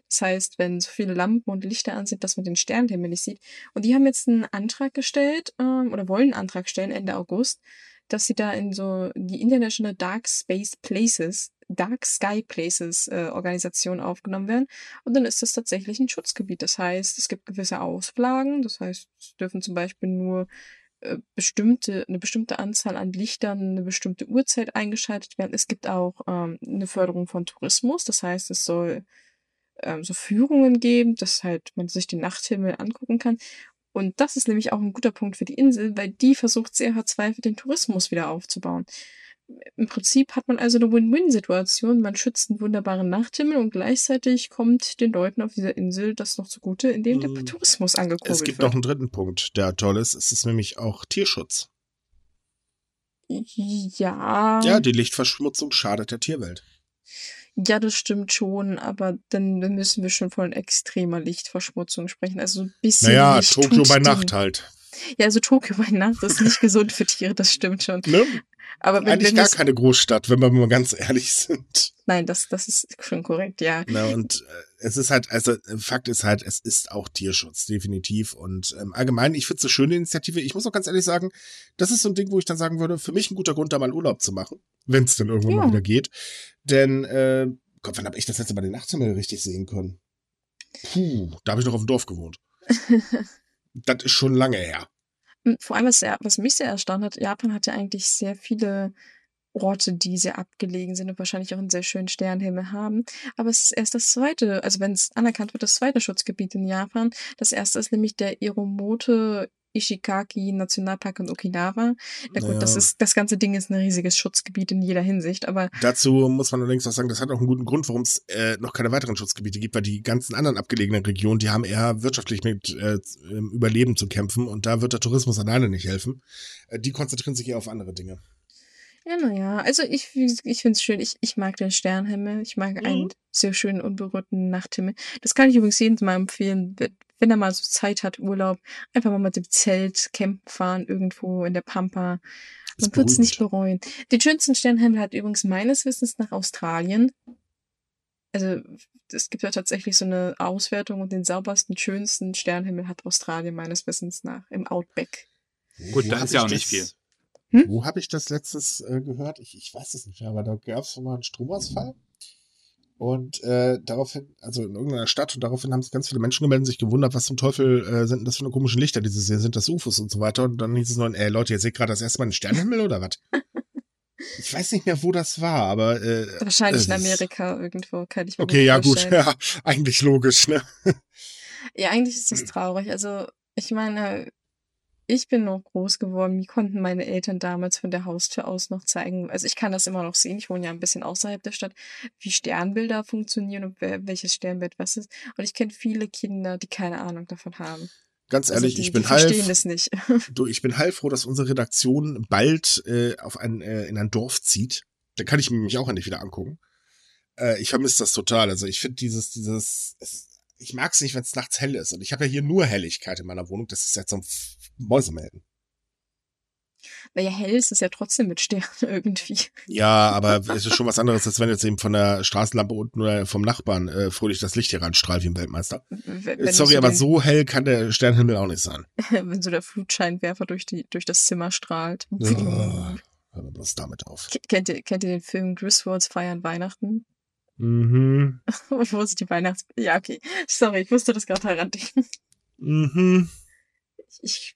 Das heißt, wenn so viele Lampen und Lichter an sind, dass man den Sternenhimmel nicht sieht. Und die haben jetzt einen Antrag gestellt ähm, oder wollen einen Antrag stellen Ende August, dass sie da in so die International Dark Space Places Dark Sky Places äh, Organisation aufgenommen werden. Und dann ist das tatsächlich ein Schutzgebiet. Das heißt, es gibt gewisse Auflagen. Das heißt, es dürfen zum Beispiel nur äh, bestimmte, eine bestimmte Anzahl an Lichtern, eine bestimmte Uhrzeit eingeschaltet werden. Es gibt auch ähm, eine Förderung von Tourismus. Das heißt, es soll ähm, so Führungen geben, dass halt man sich den Nachthimmel angucken kann. Und das ist nämlich auch ein guter Punkt für die Insel, weil die versucht sehr verzweifelt den Tourismus wieder aufzubauen im Prinzip hat man also eine Win-Win-Situation. Man schützt einen wunderbaren Nachthimmel und gleichzeitig kommt den Leuten auf dieser Insel das noch zugute, indem der hm. Tourismus angekurbelt wird. Es gibt wird. noch einen dritten Punkt, der toll ist. Es ist nämlich auch Tierschutz. Ja. Ja, die Lichtverschmutzung schadet der Tierwelt. Ja, das stimmt schon, aber dann müssen wir schon von extremer Lichtverschmutzung sprechen. Also ein bisschen. Naja, Tokio bei Nacht halt. Ja, also Tokio bei Nacht ist nicht gesund für Tiere, das stimmt schon. Ne? Aber wenn, Eigentlich wenn gar keine Großstadt, wenn wir mal ganz ehrlich sind. Nein, das, das ist schon korrekt, ja. Na, und äh, es ist halt, also Fakt ist halt, es ist auch Tierschutz, definitiv. Und ähm, allgemein, ich finde es eine schöne Initiative. Ich muss auch ganz ehrlich sagen, das ist so ein Ding, wo ich dann sagen würde, für mich ein guter Grund, da mal Urlaub zu machen, wenn es dann irgendwann ja. mal wieder geht. Denn, äh, Gott, wann habe ich das letzte Mal den Nachthimmel richtig sehen können? Puh, da habe ich noch auf dem Dorf gewohnt. das ist schon lange her. Hm, vor allem, was, was mich sehr erstaunt hat, Japan hat ja eigentlich sehr viele Orte, die sehr abgelegen sind und wahrscheinlich auch einen sehr schönen Sternenhimmel haben. Aber es ist erst das zweite, also wenn es anerkannt wird, das zweite Schutzgebiet in Japan. Das erste ist nämlich der Iromote Ishikaki Nationalpark in Okinawa. Ja gut, naja. das ist, das ganze Ding ist ein riesiges Schutzgebiet in jeder Hinsicht, aber. Dazu muss man allerdings auch sagen, das hat auch einen guten Grund, warum es äh, noch keine weiteren Schutzgebiete gibt, weil die ganzen anderen abgelegenen Regionen, die haben eher wirtschaftlich mit äh, Überleben zu kämpfen und da wird der Tourismus alleine nicht helfen. Äh, die konzentrieren sich eher auf andere Dinge. Ja, naja, also ich, ich finde es schön. Ich, ich mag den Sternhimmel. Ich mag mhm. einen sehr schönen, unberührten Nachthimmel. Das kann ich übrigens jedem mal empfehlen, wenn er mal so Zeit hat, Urlaub, einfach mal mit dem Zelt campen fahren, irgendwo in der Pampa. Man wird es nicht bereuen. Den schönsten Sternhimmel hat übrigens meines Wissens nach Australien. Also es gibt ja tatsächlich so eine Auswertung und den saubersten, schönsten Sternhimmel hat Australien meines Wissens nach im Outback. Gut, da ist ja auch nicht viel. Hm? Wo habe ich das letztes äh, gehört? Ich, ich weiß es nicht mehr, aber da gab es mal einen Stromausfall. Und äh, daraufhin, also in irgendeiner Stadt, und daraufhin haben sich ganz viele Menschen gemeldet, sich gewundert, was zum Teufel äh, sind das für eine komischen Lichter, die sie sehen, sind das UFOs und so weiter. Und dann hieß es nur, ey Leute, ihr seht gerade das erste Mal einen Sternenhimmel oder was? Ich weiß nicht mehr, wo das war, aber äh, wahrscheinlich in Amerika irgendwo, kann ich mir Okay, ja gut, ja, eigentlich logisch, ne? Ja, eigentlich ist das traurig. Also ich meine, ich bin noch groß geworden. Wie konnten meine Eltern damals von der Haustür aus noch zeigen? Also ich kann das immer noch sehen. Ich wohne ja ein bisschen außerhalb der Stadt, wie Sternbilder funktionieren und welches Sternbild was ist. Und ich kenne viele Kinder, die keine Ahnung davon haben. Ganz also ehrlich, also die, ich bin halb. Es nicht. du, ich bin heilfroh, dass unsere Redaktion bald äh, auf ein äh, in ein Dorf zieht. Da kann ich mich auch endlich wieder angucken. Äh, ich vermisse das total. Also ich finde dieses dieses es, ich mag es nicht, wenn es nachts hell ist. Und ich habe ja hier nur Helligkeit in meiner Wohnung. Das ist jetzt so ein Mäusemelden. Naja, hell ist es ja trotzdem mit Sternen irgendwie. Ja, aber es ist schon was anderes, als wenn jetzt eben von der Straßenlampe unten oder vom Nachbarn äh, fröhlich das Licht hier ranstrahlt wie ein Weltmeister. Wenn Sorry, aber so hell kann der Sternenhimmel auch nicht sein. wenn so der Flutscheinwerfer durch, die, durch das Zimmer strahlt. Oh, hör mal bloß damit auf. Kennt ihr, kennt ihr den Film Griswolds Feiern Weihnachten? Mhm. ich wusste die Weihnachts... Ja, okay. Sorry, ich musste das gerade herandenken. Mhm. Ich,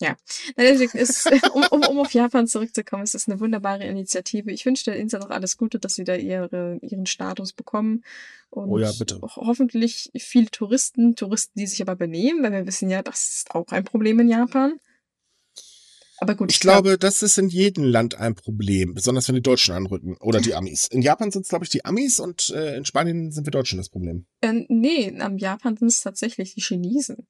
ja. Deswegen ist, um, um, um auf Japan zurückzukommen, es ist eine wunderbare Initiative. Ich wünsche der Insel auch alles Gute, dass sie da ihre, ihren Status bekommen. Und oh ja, bitte. hoffentlich viele Touristen, Touristen, die sich aber benehmen, weil wir wissen ja, das ist auch ein Problem in Japan. Aber gut. Ich, ich glaube, glaub, das ist in jedem Land ein Problem, besonders wenn die Deutschen anrücken oder die Amis. In Japan sind es, glaube ich, die Amis und äh, in Spanien sind wir Deutschen das Problem. Äh, nee, am Japan sind es tatsächlich die Chinesen.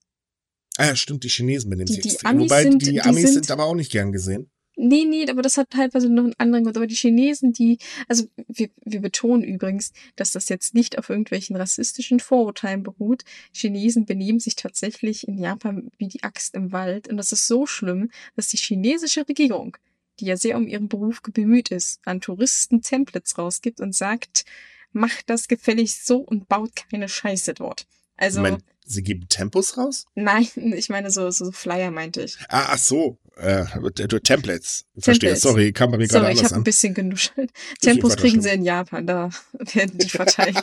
Ah ja, stimmt, die Chinesen benehmen sich extrem. Wobei sind, die Amis sind, sind aber auch nicht gern gesehen. Nee, nee, aber das hat teilweise noch einen anderen Grund. Aber die Chinesen, die, also wir, wir betonen übrigens, dass das jetzt nicht auf irgendwelchen rassistischen Vorurteilen beruht. Chinesen benehmen sich tatsächlich in Japan wie die Axt im Wald. Und das ist so schlimm, dass die chinesische Regierung, die ja sehr um ihren Beruf bemüht ist, an Touristen Templates rausgibt und sagt, macht das gefällig so und baut keine Scheiße dort. Also. Moment, sie geben Tempos raus? Nein, ich meine so, so Flyer meinte ich. Ah, ach so. Äh, Templates. Verstehe. Sorry, kam bei mir gerade Sorry, anders ich habe ein bisschen genuschelt. Tempos kriegen sie in Japan, da werden die verteilt.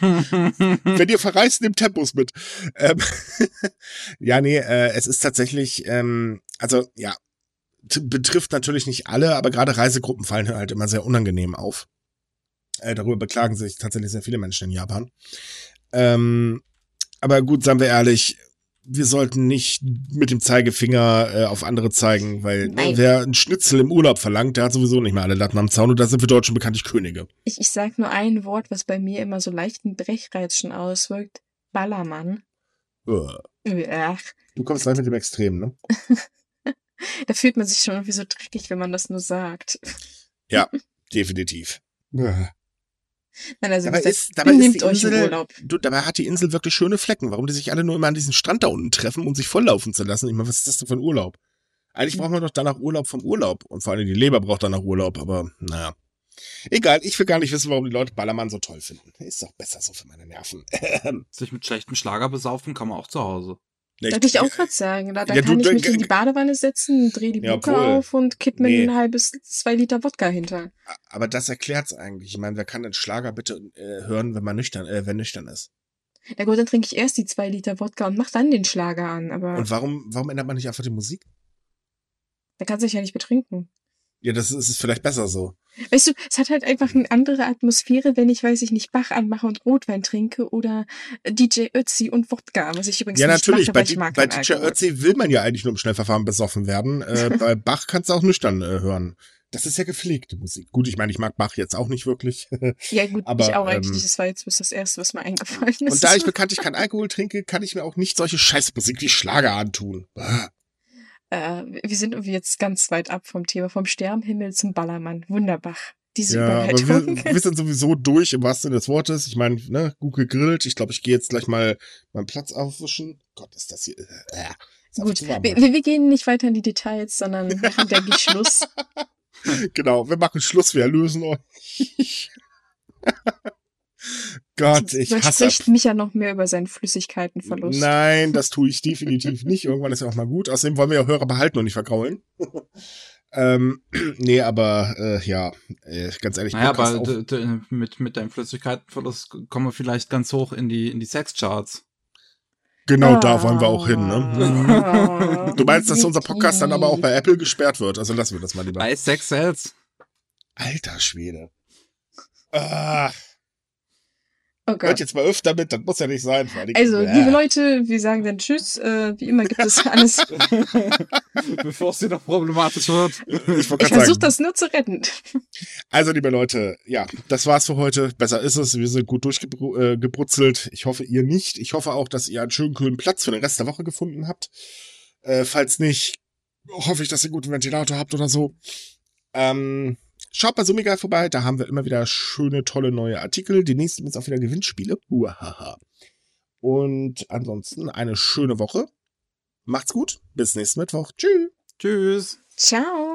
Wenn ihr verreist, nehmt Tempos mit. Ähm, ja, nee, äh, es ist tatsächlich, ähm, also ja, betrifft natürlich nicht alle, aber gerade Reisegruppen fallen halt immer sehr unangenehm auf. Äh, darüber beklagen sich tatsächlich sehr viele Menschen in Japan. Ähm, aber gut, seien wir ehrlich, wir sollten nicht mit dem Zeigefinger äh, auf andere zeigen, weil ne, wer einen Schnitzel im Urlaub verlangt, der hat sowieso nicht mehr alle Latten am Zaun und da sind wir Deutschen bekanntlich Könige. Ich, ich sag nur ein Wort, was bei mir immer so leichten Brechreiz schon auswirkt. Ballermann. Ach. Du kommst gleich mit dem Extrem, ne? da fühlt man sich schon irgendwie so dreckig, wenn man das nur sagt. Ja, definitiv. Nein, also dabei ist, dabei ist die Insel, du, dabei hat die Insel wirklich schöne Flecken. Warum die sich alle nur immer an diesem Strand da unten treffen, um sich volllaufen zu lassen? Ich meine, was ist das denn für ein Urlaub? Eigentlich braucht man doch danach Urlaub vom Urlaub. Und vor allem die Leber braucht danach Urlaub, aber naja. Egal, ich will gar nicht wissen, warum die Leute Ballermann so toll finden. Ist doch besser so für meine Nerven. Sich mit schlechtem Schlager besaufen kann man auch zu Hause. Wollte ich auch gerade sagen. Da, da ja, kann du, ich mich in die Badewanne setzen, dreh die Bucke ja, auf und kipp mir nee. ein halbes, zwei Liter Wodka hinter. Aber das erklärt's eigentlich. Ich meine, wer kann den Schlager bitte äh, hören, wenn man nüchtern, äh, wenn nüchtern ist? Ja gut, dann trinke ich erst die zwei Liter Wodka und mach dann den Schlager an. Aber und warum, warum ändert man nicht einfach die Musik? Da kannst du dich ja nicht betrinken. Ja, das ist, ist vielleicht besser so. Weißt du, es hat halt einfach eine andere Atmosphäre, wenn ich, weiß ich nicht, Bach anmache und Rotwein trinke oder DJ Ötzi und Wodka, was ich übrigens ja, nicht natürlich. mache, bei, weil ich mag bei DJ Ötzi will man ja eigentlich nur im Schnellverfahren besoffen werden. Äh, bei Bach kannst du auch nüchtern äh, hören. Das ist ja gepflegte Musik. Gut, ich meine, ich mag Bach jetzt auch nicht wirklich. ja, gut, aber, ich auch eigentlich ähm. Das war jetzt das Erste, was mir eingefallen ist. Und da ich bekanntlich keinen Alkohol trinke, kann ich mir auch nicht solche Scheißmusik wie Schlager antun. Bah. Äh, wir sind irgendwie jetzt ganz weit ab vom Thema, vom Sternenhimmel zum Ballermann. Wunderbar. Diese ja, aber wir, wir, sind sowieso durch im wahrsten Sinne des Wortes. Ich meine, ne, gut gegrillt. Ich glaube, ich gehe jetzt gleich mal meinen Platz aufwischen. Gott, ist das hier. Äh, ist gut, wir, wir, gehen nicht weiter in die Details, sondern machen, denke ich, Schluss. genau, wir machen Schluss, wir erlösen euch. Gott, ich Man hasse. spricht mich ja noch mehr über seinen Flüssigkeitenverlust. Nein, das tue ich definitiv nicht. Irgendwann ist ja auch mal gut. Außerdem wollen wir ja Hörer behalten und nicht vergraulen. ähm, nee, aber äh, ja, äh, ganz ehrlich. Naja, aber mit, mit deinem Flüssigkeitenverlust kommen wir vielleicht ganz hoch in die, in die Sexcharts. Genau, oh. da wollen wir auch hin, ne? Oh. du meinst, dass unser Podcast dann aber auch bei Apple gesperrt wird? Also lassen wir das mal lieber. Bei Sex Sales. Alter Schwede. Ah. Oh Hört jetzt mal öfter mit, das muss ja nicht sein. Also, äh. liebe Leute, wir sagen dann Tschüss. Äh, wie immer gibt es alles. Bevor es dir noch problematisch wird. Ich, ich versuche das nur zu retten. Also, liebe Leute, ja, das war's für heute. Besser ist es. Wir sind gut durchgebrutzelt. Ich hoffe, ihr nicht. Ich hoffe auch, dass ihr einen schönen, kühlen Platz für den Rest der Woche gefunden habt. Äh, falls nicht, hoffe ich, dass ihr einen guten Ventilator habt oder so. Ähm, Schaut bei Sumigal vorbei, da haben wir immer wieder schöne, tolle neue Artikel. Die nächsten sind auch wieder Gewinnspiele. Uahaha. Und ansonsten eine schöne Woche. Macht's gut. Bis nächsten Mittwoch. Tschüss. Tschüss. Ciao.